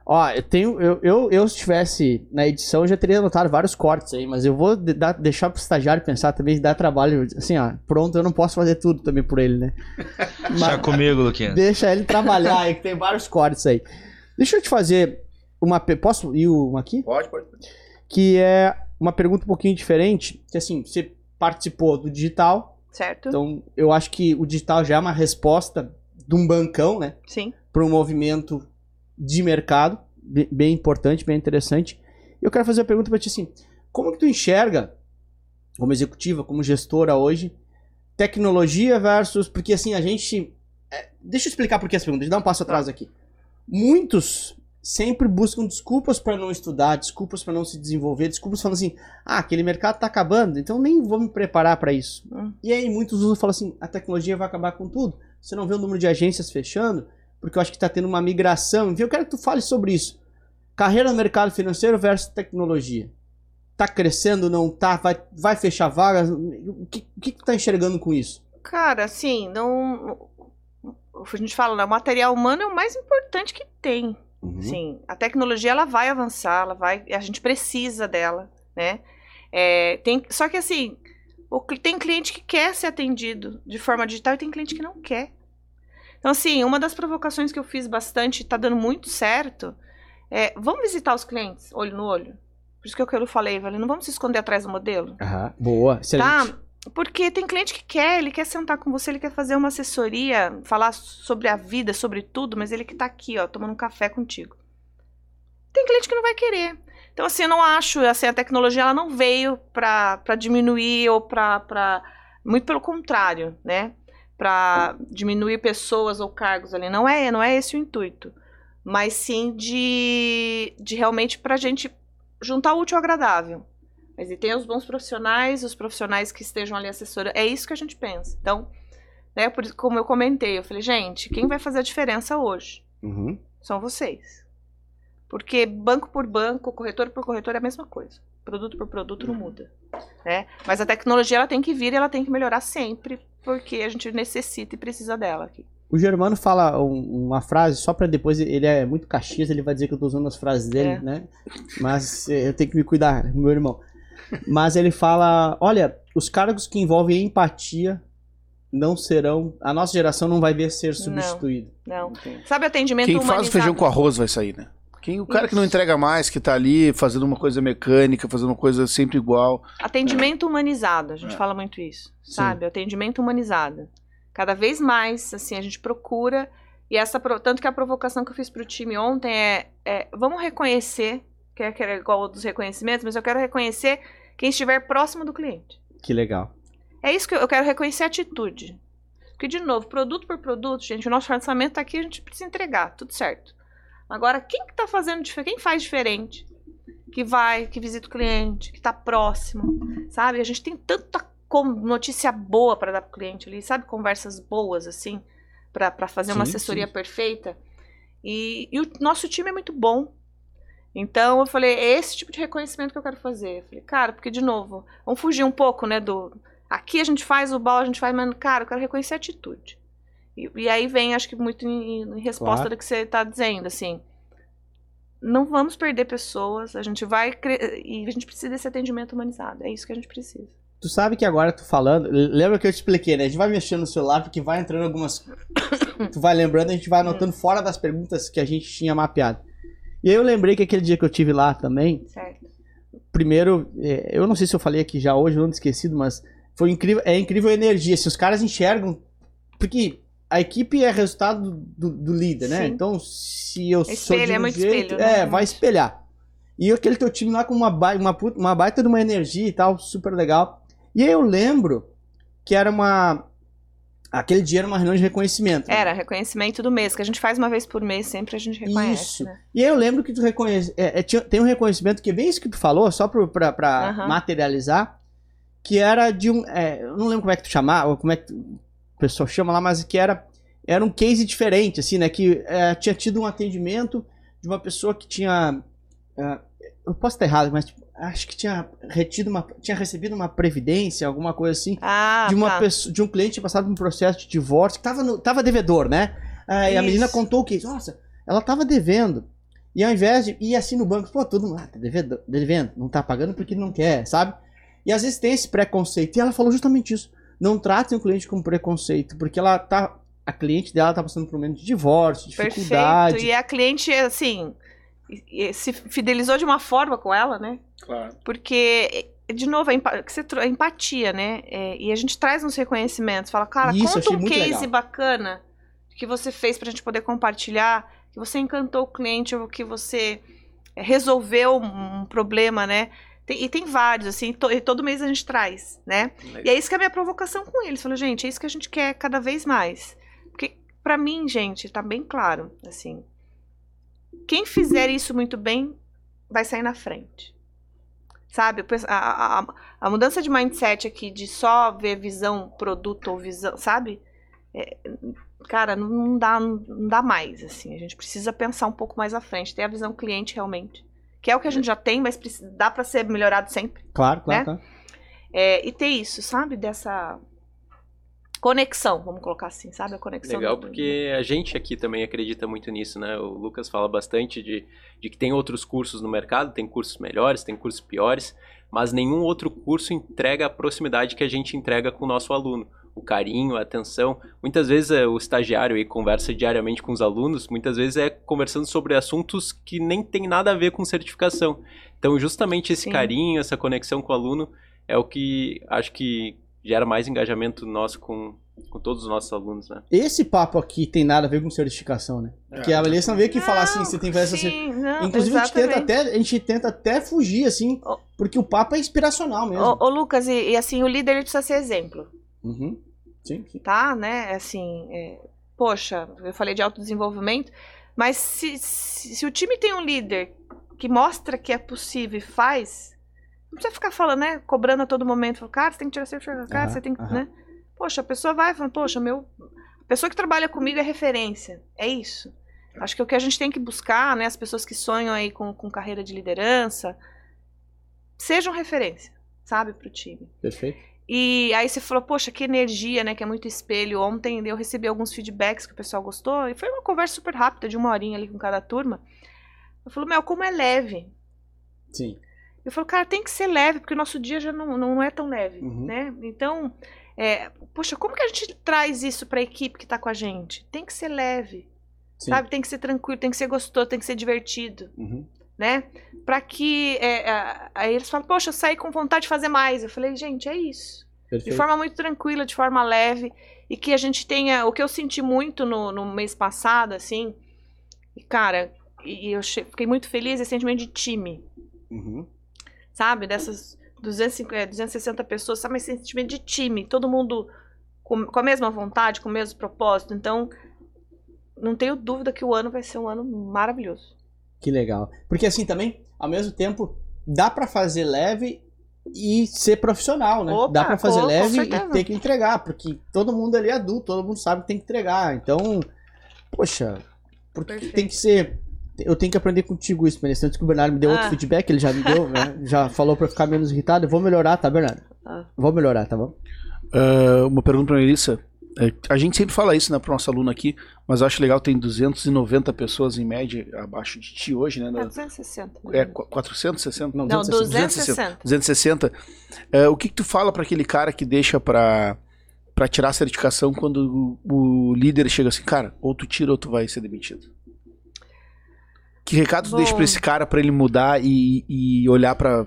Ó, eu tenho. Eu, eu, eu, se estivesse na edição, eu já teria anotado vários cortes aí, mas eu vou de- deixar pro estagiário pensar também dar trabalho. Assim, ó, pronto, eu não posso fazer tudo também por ele, né? [LAUGHS] Deixa comigo, Luquinhas. Deixa ele trabalhar aí, que tem vários cortes aí. Deixa eu te fazer uma. Posso ir uma aqui? Pode, pode. Que é uma pergunta um pouquinho diferente. Que assim, você participou do digital, Certo? então eu acho que o digital já é uma resposta de um bancão, né? Sim. Para um movimento de mercado, be- bem importante, bem interessante. E eu quero fazer uma pergunta para ti assim: como que tu enxerga, como executiva, como gestora hoje, tecnologia versus. Porque assim, a gente. é, deixa eu explicar por que essa pergunta, deixa eu dar um passo atrás aqui. Muitos sempre buscam desculpas para não estudar, desculpas para não se desenvolver, desculpas falando assim: ah, aquele mercado tá acabando, então nem vou me preparar para isso. Hum. E aí muitos usam falam assim: a tecnologia vai acabar com tudo. Você não vê o número de agências fechando, porque eu acho que está tendo uma migração. Enfim, eu quero que tu fale sobre isso. Carreira no mercado financeiro versus tecnologia. Tá crescendo, não tá? Vai, vai fechar vagas? O que, o que tu tá enxergando com isso? Cara, assim, não. A gente fala, né? O material humano é o mais importante que tem. Uhum. Sim, a tecnologia ela vai avançar, ela vai, a gente precisa dela, né? É, tem, só que assim, o tem cliente que quer ser atendido de forma digital e tem cliente que não quer. Então assim, uma das provocações que eu fiz bastante, e tá dando muito certo, é vamos visitar os clientes olho no olho. Por isso que eu, que eu falei, velho, não vamos se esconder atrás do modelo. Aham, Boa, excelente. Tá? Porque tem cliente que quer, ele quer sentar com você, ele quer fazer uma assessoria, falar sobre a vida, sobre tudo, mas ele que tá aqui, ó, tomando um café contigo. Tem cliente que não vai querer. Então, assim, eu não acho, assim, a tecnologia ela não veio pra diminuir ou pra. Muito pelo contrário, né? Pra diminuir pessoas ou cargos ali. Não é, não é esse o intuito. Mas sim de, de realmente pra gente juntar o útil ao agradável. Mas e tem os bons profissionais, os profissionais que estejam ali assessorando. É isso que a gente pensa. Então, né, por como eu comentei, eu falei, gente, quem vai fazer a diferença hoje Uhum. são vocês. Porque banco por banco, corretor por corretor é a mesma coisa. Produto por produto não muda. Né? Mas a tecnologia ela tem que vir e ela tem que melhorar sempre, porque a gente necessita e precisa dela aqui. O Germano fala um- uma frase, só pra depois, ele é muito caxias, ele vai dizer que eu tô usando as frases dele, É. né? Mas eh, eu tenho que me cuidar, meu irmão. Mas ele fala, olha, os cargos que envolvem empatia não serão, a nossa geração não vai ver ser substituído. Não. Sabe atendimento Quem faz o humanizado? feijão com arroz vai sair, né? Quem, o cara que não Isso. entrega mais, que tá ali fazendo uma coisa mecânica, fazendo uma coisa sempre igual. Atendimento humanizado, a gente É. fala muito isso, Sim. sabe? Atendimento humanizado. Cada vez mais, assim, a gente procura, e essa, tanto que a provocação que eu fiz pro time ontem é, é, vamos reconhecer, que é, que é igual dos reconhecimentos, mas eu quero reconhecer quem estiver próximo do cliente. Que legal. É isso que eu, quero reconhecer a atitude. Porque, de novo, produto por produto, gente, o nosso orçamento tá aqui, a gente precisa entregar, tudo certo. Agora, quem que tá fazendo diferente? Quem faz diferente? que vai, que visita o cliente, que tá próximo, sabe? A gente tem tanta notícia boa para dar pro cliente ali, sabe? Conversas boas, assim, para fazer uma Sim, assessoria sim. perfeita. E, e o nosso time é muito bom. Então eu falei, é esse tipo de reconhecimento que eu quero fazer. Eu falei, cara, porque de novo, vamos fugir um pouco, né, do aqui a gente faz o bal, a gente faz, mas cara, eu quero reconhecer a atitude. E, e aí vem, acho que muito em, em resposta Claro. do que você tá dizendo, assim, não vamos perder pessoas, a gente vai cre- e a gente precisa desse atendimento humanizado. É isso que a gente precisa. Tu sabe que agora tu falando, lembra que eu te expliquei, né? A gente vai mexendo no celular porque vai entrando algumas. [COUGHS] tu vai lembrando, a gente vai anotando fora das perguntas que a gente tinha mapeado. E aí eu lembrei que aquele dia que eu tive lá também, Certo. primeiro, é, eu não sei se eu falei aqui já hoje, eu não esquecido, mas foi incrível, é incrível a energia. Se os caras enxergam. Porque a equipe é resultado do, do líder, né? Sim. Então, se eu sou Espelho, de é um muito jeito, espelho, né? É, vai espelhar. E aquele teu time lá com uma, ba- uma, uma baita de uma energia e tal, super legal. E aí eu lembro que era uma. Aquele dia era uma reunião de reconhecimento. né? Era reconhecimento do mês, que a gente faz uma vez por mês, sempre a gente reconhece, Isso. né? E aí eu lembro que tu reconhece. é, é, tem um reconhecimento que é bem isso que tu falou, só Aham. materializar, que era de um. é, eu não lembro como é que tu chamava, como é que o pessoal chama lá, mas que era, era um case diferente, assim, né? Que é, tinha tido um atendimento de uma pessoa que tinha. é, eu posso estar errado, mas tipo, acho que tinha retido uma. Tinha recebido uma previdência, alguma coisa assim Ah, de uma tá. pessoa, de um cliente passado por um processo de divórcio, que tava, no, tava devedor, né? Aí a menina contou o que? Nossa, ela tava devendo. E ao invés de ir assim no banco, pô, todo mundo, ah, tá devendo, devendo, não tá pagando porque não quer, sabe? E às vezes tem esse preconceito. E ela falou justamente isso. Não tratem o cliente com preconceito, porque ela tá. A cliente dela tá passando por um momento de divórcio, dificuldade. Perfeito. E a cliente, assim, se fidelizou de uma forma com ela, né? Claro. Porque, de novo, a, empatia, né? É, e a gente traz uns reconhecimentos. Fala, cara, Isso, conta um case legal. bacana que você fez pra gente poder compartilhar, que você encantou o cliente ou que você resolveu um, problema, né? Tem- e tem vários, assim, to- e todo mês a gente traz, né? E é isso que é a minha provocação com eles. Falei, gente, é isso que a gente quer cada vez mais. Porque, pra mim, gente, tá bem claro, assim. Quem fizer isso muito bem vai sair na frente. Sabe? A, a- a- mudança de mindset aqui, de só ver visão produto ou visão, sabe? É, cara, não, dá, não dá mais, assim. A gente precisa pensar um pouco mais à frente, ter a visão cliente realmente. Que é o que a gente já tem, mas precisa- dá pra ser melhorado sempre. Claro, claro, né? claro. É, e ter isso, sabe? Dessa conexão, vamos colocar assim, sabe? A conexão. Legal, do- porque a gente aqui também acredita muito nisso, né? O Lucas fala bastante de, de que tem outros cursos no mercado, tem cursos melhores, tem cursos piores, mas nenhum outro curso entrega a proximidade que a gente entrega com o nosso aluno. O carinho, a atenção. Muitas vezes é, o estagiário aí conversa diariamente com os alunos, muitas vezes é conversando sobre assuntos que nem tem nada a ver com certificação. Então, justamente esse Sim. carinho, essa conexão com o aluno é o que acho que gera mais engajamento nosso com, com todos os nossos alunos, né? Esse papo aqui tem nada a ver com certificação, né? Porque a Melissa não veio aqui falar assim, Não, você tem que fazer essa não, Inclusive, a gente, tenta até, a gente tenta até fugir, assim, Ô. porque o papo é inspiracional mesmo. Ô, ô, Lucas, e, e assim, o líder ele precisa ser exemplo, Uhum. Sim, sim. tá? Né? Assim, é, poxa, eu falei de autodesenvolvimento, mas se, se, se o time tem um líder que mostra que é possível e faz, não precisa ficar falando, né? Cobrando a todo momento, falando, cara, você tem que tirar seu cara, você tem que, né? Poxa, a pessoa vai falando, poxa, meu, a pessoa que trabalha comigo é referência, é isso. Acho que o que a gente tem que buscar, né, as pessoas que sonham aí com, com carreira de liderança, sejam referência, sabe, pro time. Perfeito. E aí você falou, poxa, que energia, né? Que é muito espelho. Ontem eu recebi alguns feedbacks que o pessoal gostou. E foi uma conversa super rápida, de uma horinha ali com cada turma. Eu falo, Mel, como é leve. Sim. Eu falo, cara, tem que ser leve, porque o nosso dia já não, não é tão leve, Uhum. né? Então, é, poxa, como que a gente traz isso pra equipe que tá com a gente? Tem que ser leve, Sim. sabe? Tem que ser tranquilo, tem que ser gostoso, tem que ser divertido Uhum. né? Pra que. é, a- aí eles falam, poxa, eu saí com vontade de fazer mais. Eu falei, gente, é isso. De Perfeito. forma muito tranquila, de forma leve. E que a gente tenha. O que eu senti muito no, no mês passado, assim. E, cara, e, eu fiquei muito feliz esse sentimento de time, Uhum. Sabe? Dessas 250, é, 260 pessoas, sabe? Esse sentimento de time. Todo mundo com, com a mesma vontade, com o mesmo propósito. Então, não tenho dúvida que o ano vai ser um ano maravilhoso. Que legal. Porque assim também, ao mesmo tempo, dá pra fazer leve e ser profissional, né? Opa, dá pra fazer leve e ter que entregar, porque todo mundo ali é adulto, todo mundo sabe que tem que entregar. Então, poxa, porque Perfeito. tem que ser. Eu tenho que aprender contigo isso, Melissa. Antes que o Bernardo me deu outro Ah. feedback, ele já me deu, né? [LAUGHS] Já falou pra ficar menos irritado. Eu vou melhorar, tá, Bernardo? Ah. Vou melhorar, tá bom? Ah, uma pergunta pra Melissa. É, a gente sempre fala isso, né, pro nosso aluno aqui, mas eu acho legal, tem 290 pessoas em média abaixo de ti hoje, né? É na- 260. É, qu- 460? Não, Não, 260. 260. 260. É, o que, que tu fala pra aquele cara que deixa pra, pra tirar a certificação quando o, o líder chega assim, cara, ou tu tira ou tu vai ser demitido? Que recado Bom. deixa pra esse cara pra ele mudar e, e olhar para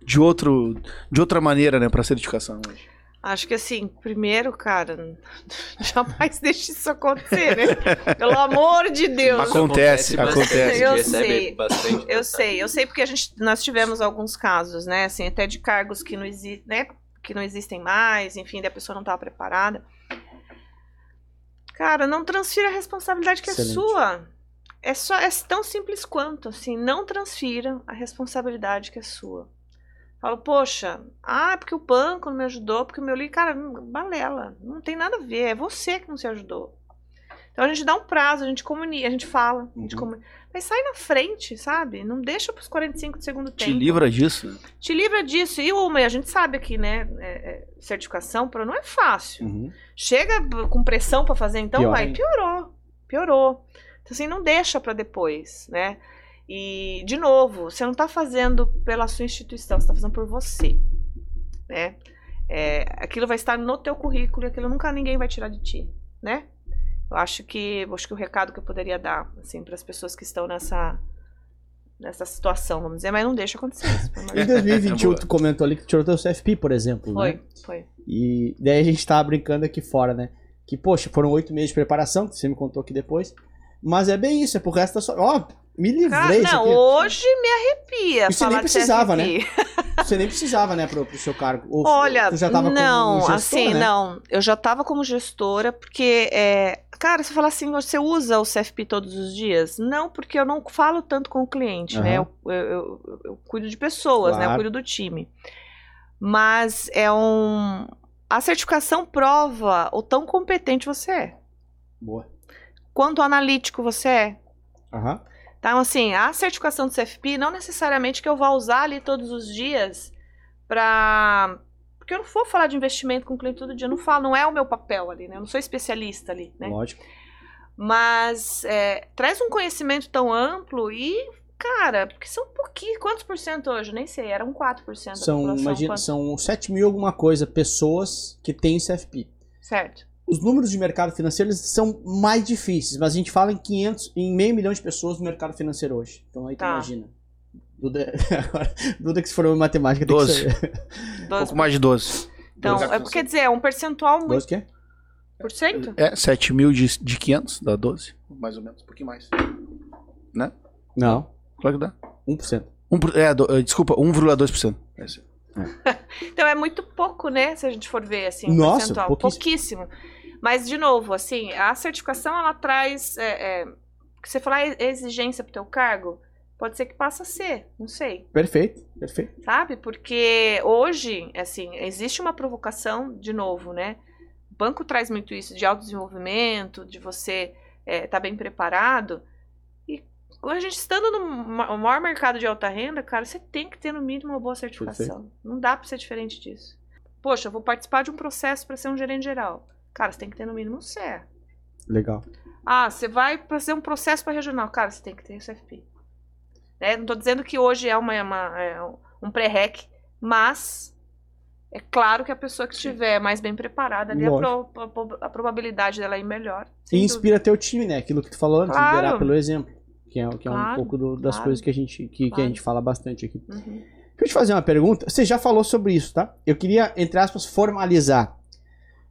de outro de outra maneira, né, pra certificação hoje? Acho que assim, primeiro, cara, [LAUGHS] jamais deixe isso acontecer, né? Pelo amor de Deus. Acontece, acontece. a Eu recebe sei. bastante. Eu sei, eu sei porque a gente, nós tivemos alguns casos, né? Assim, até de cargos que não existem, né? Que não existem mais, enfim, da pessoa não estava preparada. Cara, não transfira a responsabilidade que Excelente. é sua. É só é tão simples quanto, assim, não transfira a responsabilidade que é sua. Falo, poxa, ah, é porque o banco não me ajudou, porque o meu li, cara, não- balela, não tem nada a ver, é você que não se ajudou. Então a gente dá um prazo, a gente comunica, a gente fala, a gente Uhum. comunica. Mas sai na frente, sabe? Não deixa pros 45 do segundo Te tempo. livra disso? Te livra disso. E uma, e a gente sabe aqui, né? é, é, certificação pro não é fácil. Uhum. Chega com pressão pra fazer, então Pior vai. ainda. Piorou. Piorou. Então, assim, não deixa pra depois, né? E, de novo, você não tá fazendo pela sua instituição, você tá fazendo por você, né? É, aquilo vai estar no teu currículo e aquilo nunca ninguém vai tirar de ti, né? Eu acho que, acho que o recado que eu poderia dar, assim, para as pessoas que estão nessa nessa situação, vamos dizer, mas não deixa acontecer isso. Em Deus. 2021, Boa. tu comentou ali que tirou teu CFP, por exemplo, né? Foi, foi. E daí a gente tava brincando aqui fora, né? Que, poxa, foram oito meses de preparação, que você me contou aqui depois. Mas é bem isso, é pro resto da sua. Ó, me livrei Cara, não, hoje me arrepia. E você nem de precisava, CFP. [LAUGHS] Você nem precisava, né, pro, pro seu cargo. Ou, Olha, tu já tava não, como gestora, assim, né? não. Eu já tava como gestora, porque, é, cara, você fala assim, você usa o CFP todos os dias? Não, porque eu não falo tanto com o cliente, né? Aham. Eu, eu- eu- eu cuido de pessoas, né? Eu Claro. cuido do time. Mas é um... A certificação prova o tão competente você é. Boa. Quanto analítico você é. Aham. Então, assim, a certificação do CFP não necessariamente que eu vá usar ali todos os dias pra. Porque eu não vou falar de investimento com o cliente todo dia, eu não falo, não é o meu papel ali, né? Eu não sou especialista ali, né? Lógico. Mas é, traz um conhecimento tão amplo e, cara, porque são pouquinhos. Quantos por cento hoje? Nem sei, eram 4% da São, população. imagina, quanto? são 7 mil alguma coisa pessoas que têm CFP. Certo. Os números de mercado financeiro eles são mais difíceis, mas a gente fala em 500, em meio milhão de pessoas no mercado financeiro hoje. Então aí tu Tá. imagina. Duda, [LAUGHS] agora, Duda que se formou em matemática tem Doze. que saber. Um 12. pouco mais de 12. Então, Doze. é porque dizer, é um percentual muito. 12 o quê? Por cento? É, 7 mil de, de 500 dá 12, mais ou menos, um pouquinho mais. Né? Não, Claro que dá. 1%. Um, por- é, do- eh, desculpa, 1,2%. É isso. [LAUGHS] Então é muito pouco, né? Se a gente for ver assim, um Nossa, percentual. pouquíssimo. Pouquíssimo. Mas, de novo, assim, a certificação ela traz. É, é, você falar é exigência pro teu cargo, pode ser que passe a ser, não sei. Perfeito, perfeito. Sabe? Porque hoje, assim, existe uma provocação, de novo, né? O banco traz muito isso de autodesenvolvimento, de você estar bem preparado. E a gente estando no ma- maior mercado de alta renda, cara, você tem que ter no mínimo uma boa certificação. Não dá pra ser diferente disso. Poxa, eu vou participar de um processo para ser um gerente geral. Cara, você tem que ter no mínimo um CE. Legal. Ah, você vai fazer um processo para regional. Cara, você tem que ter o CFP. Né? Não tô dizendo que hoje é, uma, uma- é um pré-rec, mas é claro que a pessoa que estiver mais bem preparada, ali, a, pro- a a probabilidade dela ir melhor. E inspira teu time, né? Aquilo que tu falou antes, Claro. liderar pelo exemplo. Que é, que é um Claro, pouco do- das claro. coisas que a, gente, que, que a gente fala bastante aqui. dúvida. Uhum. Deixa eu te fazer uma pergunta. Você já falou sobre isso, tá? Eu queria, entre aspas, formalizar.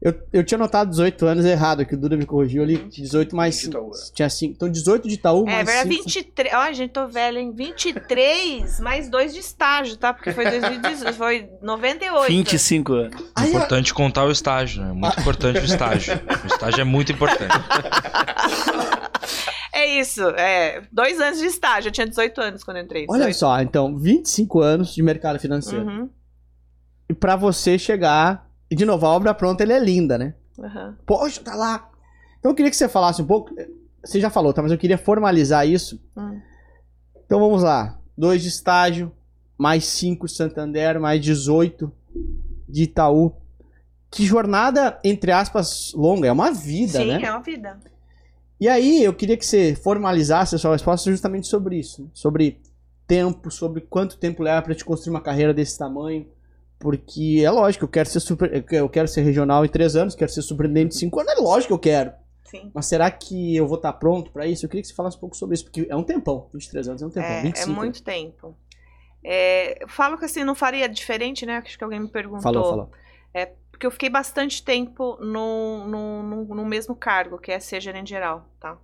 Eu, eu tinha notado 18 anos errado, aqui o Duda me corrigiu ali. 18 mais. De Itaú, cinco- Tinha 5. Então 18 de Itaú, É, mais verdade, cinco- 23. Ai, gente, tô velha, hein? 23 mais 2 de estágio, tá? Porque foi 2018, [LAUGHS] foi 98. 25 anos. Aí, ó, Importante contar o estágio, né? Muito importante o estágio. O estágio é muito importante. [LAUGHS] É isso, é. Dois anos de estágio. Eu tinha 18 anos quando eu entrei. Olha 18. só, então, 25 anos de mercado financeiro. Uhum, E pra você chegar. E de novo, a obra pronta ele é linda, né? uhum. Poxa, tá lá. Então eu queria que você falasse um pouco. Você já falou, tá? Mas eu queria formalizar isso. Hum. Então vamos lá. Dois de estágio, mais cinco de Santander, mais 18 de Itaú. Que jornada, entre aspas, longa. É uma vida, Sim, né? é uma vida. E aí eu queria que você formalizasse a sua resposta justamente sobre isso. Sobre tempo, sobre quanto tempo leva pra te construir uma carreira desse tamanho. Porque é lógico, eu quero ser super, eu quero ser regional em três anos, quero ser surpreendente em cinco anos, é lógico que eu quero. Sim. Mas será que eu vou estar pronto pra isso? Eu queria que você falasse um pouco sobre isso, porque é um tempão. 23 anos é um tempão. É, 25. é muito tempo. É, eu falo que assim, não faria diferente, né? Acho que alguém me perguntou. Falou, falou. Porque eu fiquei bastante tempo no, no, no, no mesmo cargo, que é ser gerente geral, tá?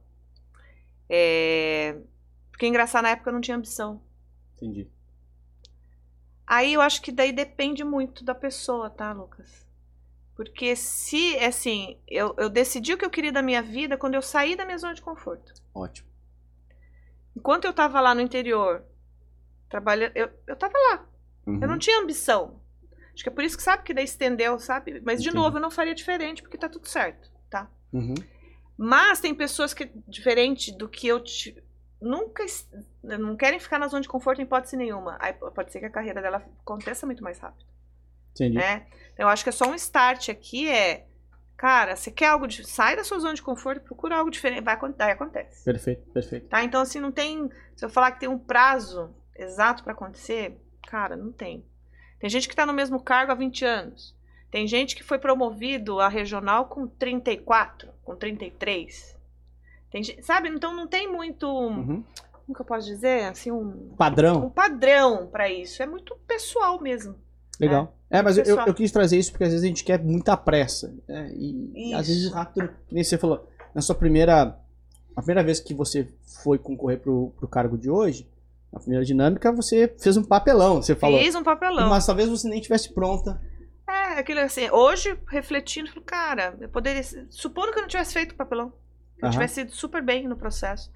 É, porque engraçado, na época eu não tinha ambição. Entendi. Aí eu acho que daí depende muito da pessoa, tá, Lucas? Porque se, assim, eu, eu decidi o que eu queria da minha vida quando eu saí da minha zona de conforto. Ótimo. Enquanto eu tava lá no interior, trabalhando, eu, eu tava lá. Uhum. Eu não tinha ambição. Acho que é por isso que sabe que daí estendeu, sabe? Mas, de Entendi. novo, eu não faria diferente, porque tá tudo certo, tá? Uhum. Mas tem pessoas que, diferente do que eu nunca não querem ficar na zona de conforto em hipótese nenhuma. Aí pode ser que a carreira dela aconteça muito mais rápido, Entendi. né? Então, eu acho que é só um start aqui é, cara, você quer algo de, sai da sua zona de conforto, procura algo diferente, vai acon- daí acontece. Perfeito, perfeito. Tá? Então, assim, não tem. Se eu falar que tem um prazo exato pra acontecer, cara, não tem. Tem gente que tá no mesmo cargo há 20 anos. Tem gente que foi promovido a regional com 34, com 33. Tem, sabe? Então não tem muito. Uhum. Como que eu posso dizer? Assim, um, Padrão. um padrão pra isso. É muito pessoal mesmo. Legal. É, mas eu, eu, quis trazer isso porque às vezes a gente quer muita pressa. né? E, e às vezes rápido, nem você falou, na sua primeira. A primeira vez que você foi concorrer pro, pro cargo de hoje, na primeira dinâmica, você fez um papelão, você falou. Fiz um papelão. Mas talvez você nem tivesse pronta. É, aquilo assim, hoje, refletindo, eu falo, cara, eu poderia. Supondo que eu não tivesse feito o papelão, eu Aham. tivesse ido super bem no processo.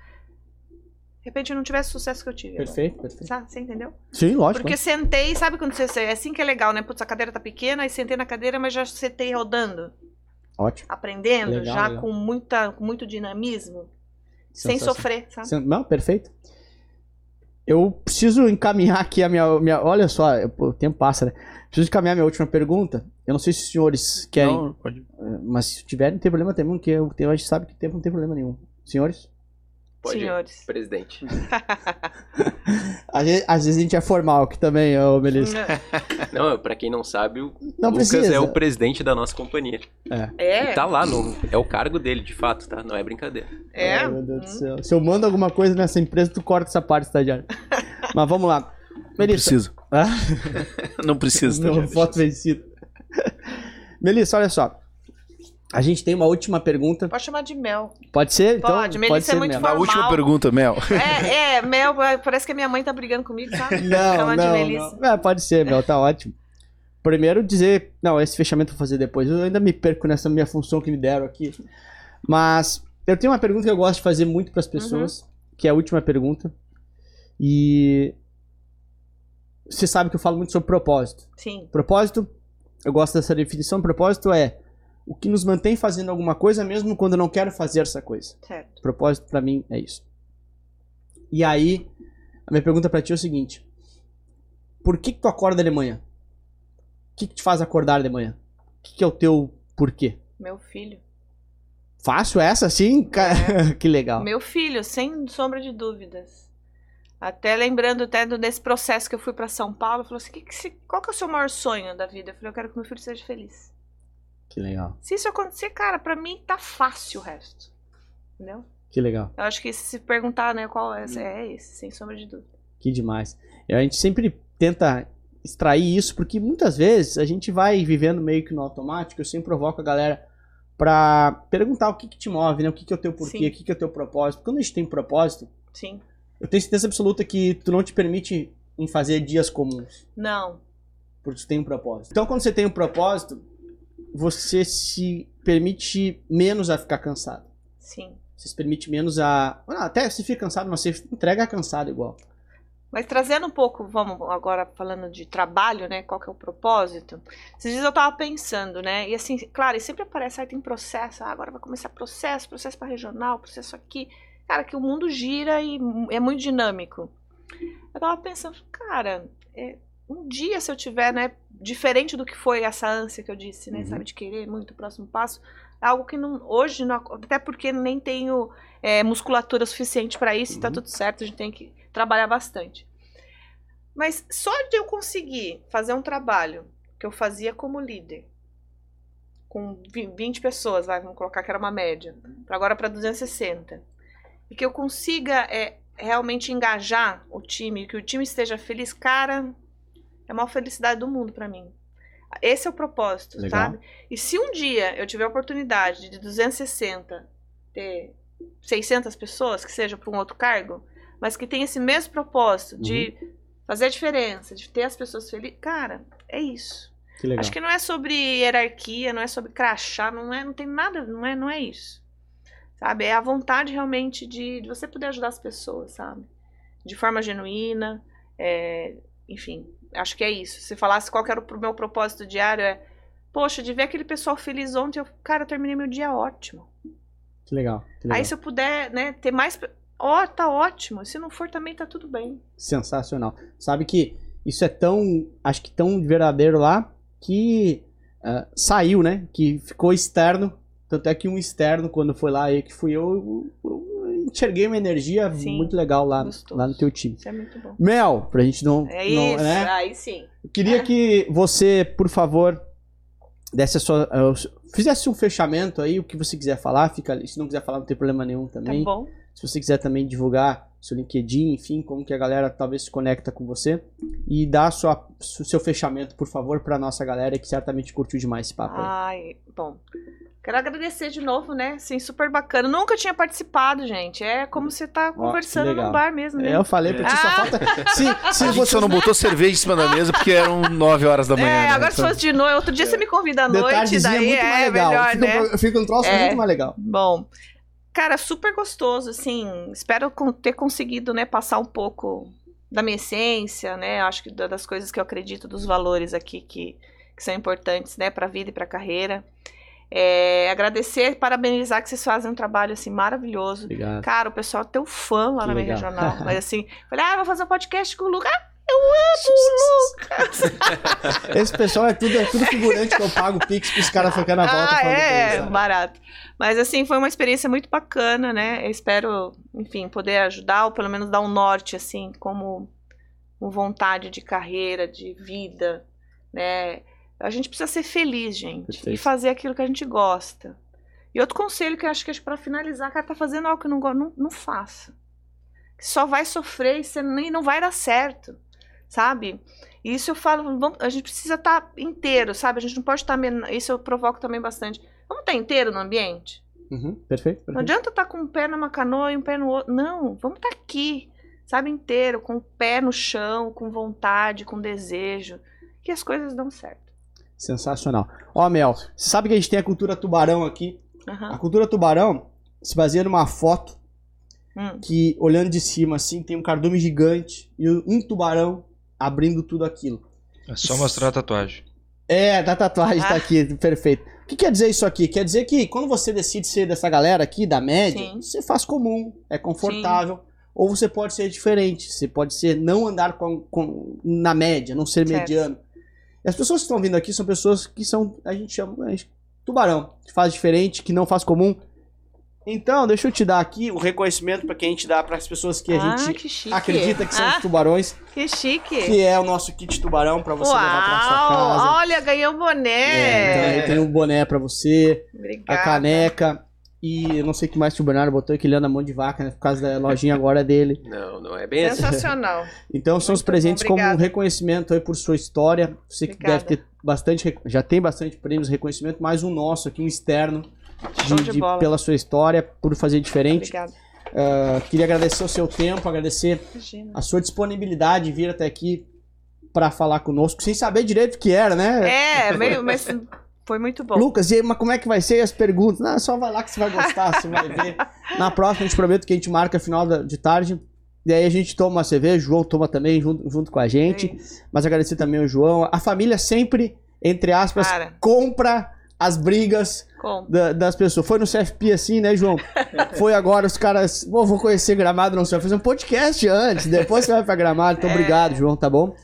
De repente eu não tivesse o sucesso que eu tive. Perfeito, perfeito. Sabe? Você entendeu? Sim, lógico. Porque sentei, sabe quando você. É assim que é legal, né? Putz, a cadeira tá pequena, aí sentei na cadeira, mas já sentei rodando, Ótimo. aprendendo, Legal, já legal. com, muita, com muito dinamismo. Sem sofrer, sabe? Não, perfeito. Eu preciso encaminhar aqui a minha. minha olha só, eu- o tempo passa, né? Preciso encaminhar minha última pergunta. Eu não sei se os senhores querem. Não, pode. eh, Mas se tiverem, não tem problema nenhum, porque eu a gente sabe que tempo não tem problema nenhum. Senhores? Pode ir. Senhores. Presidente. [LAUGHS] Às vezes, às vezes a gente é formal aqui também, ô Melissa. [LAUGHS] Não, pra quem não sabe, o Não Lucas precisa. é o presidente da nossa companhia. É. E tá lá, no, é o cargo dele, de fato, tá? Não é brincadeira. É. Ai, meu Deus do Hum. céu. Se eu mando alguma coisa nessa empresa, tu corta essa parte, estagiário. [LAUGHS] Mas vamos lá. Não Melissa. preciso. Ah? Não preciso. Estagiário. voto vencido. Melissa, olha só. A gente tem uma última pergunta. Pode chamar de Mel. Pode ser? Então, Pode, Melissa é ser muito mesmo. Na formal. última pergunta, Mel. É, é, Mel, parece que a minha mãe tá brigando comigo, sabe? [LAUGHS] Não, Chama de não, Melissa. não. É, pode ser, Mel, tá ótimo. Primeiro dizer, não, esse fechamento eu vou fazer depois. Eu ainda me perco nessa minha função que me deram aqui. Mas eu tenho uma pergunta que eu gosto de fazer muito para as pessoas, que é a última pergunta. E você sabe que eu falo muito sobre propósito. Sim. Propósito, eu gosto dessa definição. Propósito é o que nos mantém fazendo alguma coisa mesmo quando eu não quero fazer essa coisa. Certo. Propósito pra mim é isso. E aí, a minha pergunta pra ti é o seguinte: Por que, que tu acorda de manhã? O que, que te faz acordar de manhã? O que, que é o teu porquê? Meu filho. Fácil essa, sim? Ca- [LAUGHS] que legal. Meu filho, sem sombra de dúvidas. Até lembrando até do- desse processo que eu fui pra São Paulo, falou assim: que que se- qual que é o seu maior sonho da vida? Eu falei, eu quero que meu filho seja feliz. Que legal. Se isso acontecer, cara, pra mim tá fácil o resto. Entendeu? Que legal. Eu acho que se perguntar, né, qual é, é esse, sem sombra de dúvida. Que demais. A gente sempre tenta extrair isso, porque muitas vezes a gente vai vivendo meio que no automático. Eu sempre provoco a galera pra perguntar o que, que te move, né? O que, que é o teu porquê, Sim. o que, que é o teu propósito. Quando a gente tem propósito, Sim. eu tenho certeza absoluta que tu não te permite em fazer dias comuns, Não. porque tu tem um propósito. Então, quando você tem um propósito, você se permite menos a ficar cansado. Sim. Você se permite menos a. Até você fica cansado, mas você entrega cansado igual. Mas trazendo um pouco, vamos agora falando de trabalho, né? Qual que é o propósito? Esses dias eu tava pensando, né? E assim, claro, e sempre aparece, aí tem processo, ah, agora vai começar processo, processo para regional, processo aqui. Cara, que o mundo gira e é muito dinâmico. Eu tava pensando, cara, é, um dia se eu tiver, né, diferente do que foi essa ânsia que eu disse, né, Uhum. sabe, de querer muito o próximo passo, é algo que não, hoje, não, até porque nem tenho é, musculatura suficiente para isso, e tá Uhum. tudo certo, a gente tem que trabalhar bastante. Mas só de eu conseguir fazer um trabalho que eu fazia como líder, com vi- 20 pessoas, vai, vamos colocar que era uma média, para agora para 260, e que eu consiga é, realmente engajar o time, que o time esteja feliz, cara, é a maior felicidade do mundo para mim. Esse é o propósito, Legal. sabe? E se um dia eu tiver a oportunidade de 260 ter 600 pessoas, que seja para um outro cargo, mas que tenha esse mesmo propósito de fazer a diferença, de ter as pessoas felizes, cara, é isso. Que. Acho que não é sobre hierarquia, não é sobre crachá, não é, não tem nada, não é, não é isso. Sabe? É a vontade realmente de, de você poder ajudar as pessoas, sabe? De forma genuína, é, enfim, acho que é isso. Se falasse qual era o meu propósito diário, é, poxa, de ver aquele pessoal feliz ontem, eu, cara, eu terminei meu dia ótimo. Que legal. Que legal. Aí se eu puder, né, ter mais, ó, tá ótimo. Se não for também tá tudo bem. Sensacional. Sabe que isso é tão, acho que tão verdadeiro lá, que ah, saiu, né? Que ficou externo. Tanto é que um externo, quando foi lá, aí que fui eu, eu, eu enxerguei uma energia Sim, muito legal lá, gostoso. lá no teu time. Isso é muito bom. Mel, pra gente não. É não- isso, né? aí sim. Eu queria que você, por favor, desse a sua, eh, fizesse um fechamento aí, o que você quiser falar, fica ali. Se não quiser falar, não tem problema nenhum Tá também. bom? Se você quiser também divulgar seu LinkedIn, enfim, como que a galera talvez se conecta com você. E dá sua, o seu fechamento, por favor, pra nossa galera que certamente curtiu demais esse papo aí. Ai, bom. Quero agradecer de novo, né? Sim, super bacana. Nunca tinha participado, gente. É como você tá conversando legal. num bar mesmo, né? É, eu falei pra ti, só Ah! falta. Se, [LAUGHS] se A gente você só não botou cerveja em cima da mesa porque eram 9 horas da manhã. É, né? agora se Então- fosse de noite, outro dia você me convida à de noite, tardezinha daí é muito mais é legal. melhor, fica, né? um- fica um troço É. muito mais legal. Bom, cara, super gostoso, assim. Espero ter conseguido, né, passar um pouco da minha essência, né? Acho que da- das coisas que eu acredito, dos valores aqui que, que são importantes, né, pra vida e pra carreira. É, agradecer parabenizar que vocês fazem um trabalho, assim, maravilhoso. Obrigado. Cara, o pessoal é teu fã lá Que na minha legal. regional. Mas assim, [LAUGHS] falei, ah, vou fazer um podcast com o Lucas. Ah, eu amo o Lucas! [LAUGHS] Esse pessoal é tudo, é tudo figurante que eu pago Pix pros caras ficar na volta ah, é, sabe? barato. Mas assim, foi uma experiência muito bacana, né? Eu espero, enfim, poder ajudar ou pelo menos dar um norte, assim, como com vontade de carreira, de vida, né? A gente precisa ser feliz, gente, Perfeito. e fazer aquilo que a gente gosta. E outro conselho que eu acho que é para finalizar, cara, tá fazendo algo que não gosta, não, não faça. Só vai sofrer e você nem não vai dar certo, sabe? E isso eu falo, vamos- a gente precisa estar inteiro, sabe? A gente não pode estar. men- Isso eu provoco também bastante. Vamos estar inteiro no ambiente? Uhum, perfeito, Não perfeito. adianta estar com um pé numa canoa e um pé no outro. Não, vamos estar aqui, sabe? Inteiro, com o pé no chão, com vontade, com desejo. Que as coisas dão certo. Sensacional. Ó, Mel, você sabe que a gente tem a cultura tubarão aqui. A Aham. cultura tubarão se baseia numa foto Hum. que, olhando de cima, assim, tem um cardume gigante e um tubarão abrindo tudo aquilo. É só mostrar a tatuagem. É, da tatuagem tá Ah. aqui, perfeito. O que quer dizer isso aqui? Quer dizer que quando você decide ser dessa galera aqui, da média, Sim. você faz comum, é confortável. Ou você pode ser diferente, você pode ser não andar com, com- na média, não ser Certo. mediano. E as pessoas que estão vindo aqui são pessoas que são, a gente chama, a gente- tubarão, que faz diferente, que não faz comum. Então, deixa eu te dar aqui o reconhecimento para quem a gente dá para as pessoas que a ah, gente que acredita que são ah, os tubarões, Que chique. que é o nosso kit tubarão para você levar para sua Uau, casa. olha, ganhou um É, então boné. tem um boné pra você, Obrigada. a caneca e eu não sei o que mais que o Bernardo botou, que ele anda mão de vaca, né? Por causa da lojinha agora dele. Não, não é bem assim. Sensacional. [LAUGHS] Então são os Muito presentes bom, como um reconhecimento aí por sua história. Você que Obrigada. deve ter bastante, já tem bastante prêmios, reconhecimento, mais um nosso aqui, um externo, de, de pela sua história, por fazer diferente. Obrigada. Ah, queria agradecer o seu tempo, agradecer Imagina. a sua disponibilidade de vir até aqui pra falar conosco, sem saber direito o que era, né? É, meio, mas Foi muito bom. Lucas, e aí, mas como é que vai ser as perguntas? Não, só vai lá que você vai gostar, você vai ver. [LAUGHS] Na próxima, a gente promete que a gente marca final de tarde. E aí a gente toma uma cerveja, o João toma também junto, junto com a gente. É. Mas agradecer também ao João. A família sempre, entre aspas, Cara. compra as brigas da- das pessoas. Foi no CFP assim, né, João? [LAUGHS] Foi agora, os caras. Pô, vou conhecer Gramado, não sei. Vai fazer um podcast antes, depois você vai pra Gramado. Então, É. obrigado, João, tá bom?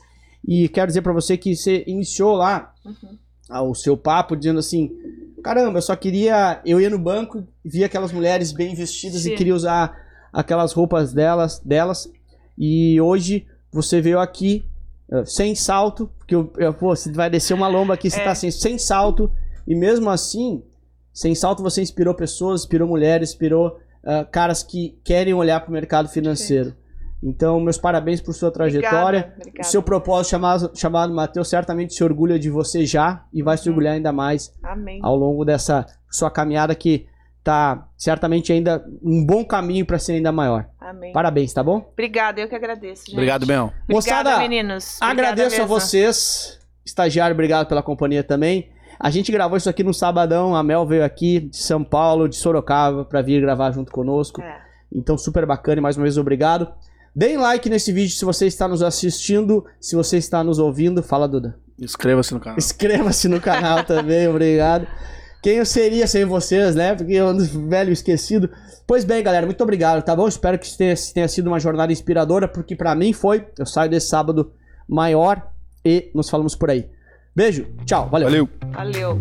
E quero dizer pra você que você iniciou lá Uhum. ah, o seu papo dizendo assim: caramba, eu só queria. Eu ia no banco, via aquelas mulheres bem vestidas e Sim. queria usar aquelas roupas delas, delas. E hoje você veio aqui eh, sem salto, porque eu, eu- pô, você vai descer uma lomba aqui, você É. tá assim, sem salto. E mesmo assim, sem salto você inspirou pessoas, inspirou mulheres, inspirou ah, caras que querem olhar para o mercado financeiro. Então, meus parabéns por sua trajetória. Obrigada, O obrigada. seu propósito chamado, chamado Matheus certamente se orgulha de você já e vai se Uhum. orgulhar ainda mais Amém. ao longo dessa sua caminhada que tá certamente ainda um bom caminho para ser ainda maior. Amém. Parabéns, tá bom? Obrigada, eu que agradeço. Gente. Obrigado, Bel. Obrigada, Moçada, meninos. Obrigada Agradeço a mesmo. vocês, estagiário, obrigado pela companhia também. A gente gravou isso aqui no sabadão, a Mel veio aqui de São Paulo, de Sorocaba, para vir gravar junto conosco. É. Então, super bacana e mais uma vez obrigado. Deem like nesse vídeo se você está nos assistindo, se você está nos ouvindo. Fala, Duda. Inscreva-se no canal. Inscreva-se no canal [LAUGHS] também, obrigado. Quem eu seria sem vocês, né? Porque eu ando velho esquecido. Pois bem, galera, muito obrigado, tá bom? Espero que tenha, tenha sido uma jornada inspiradora, porque pra mim foi. Eu saio desse sábado maior e nos falamos por aí. Beijo, tchau, valeu. Valeu. Valeu.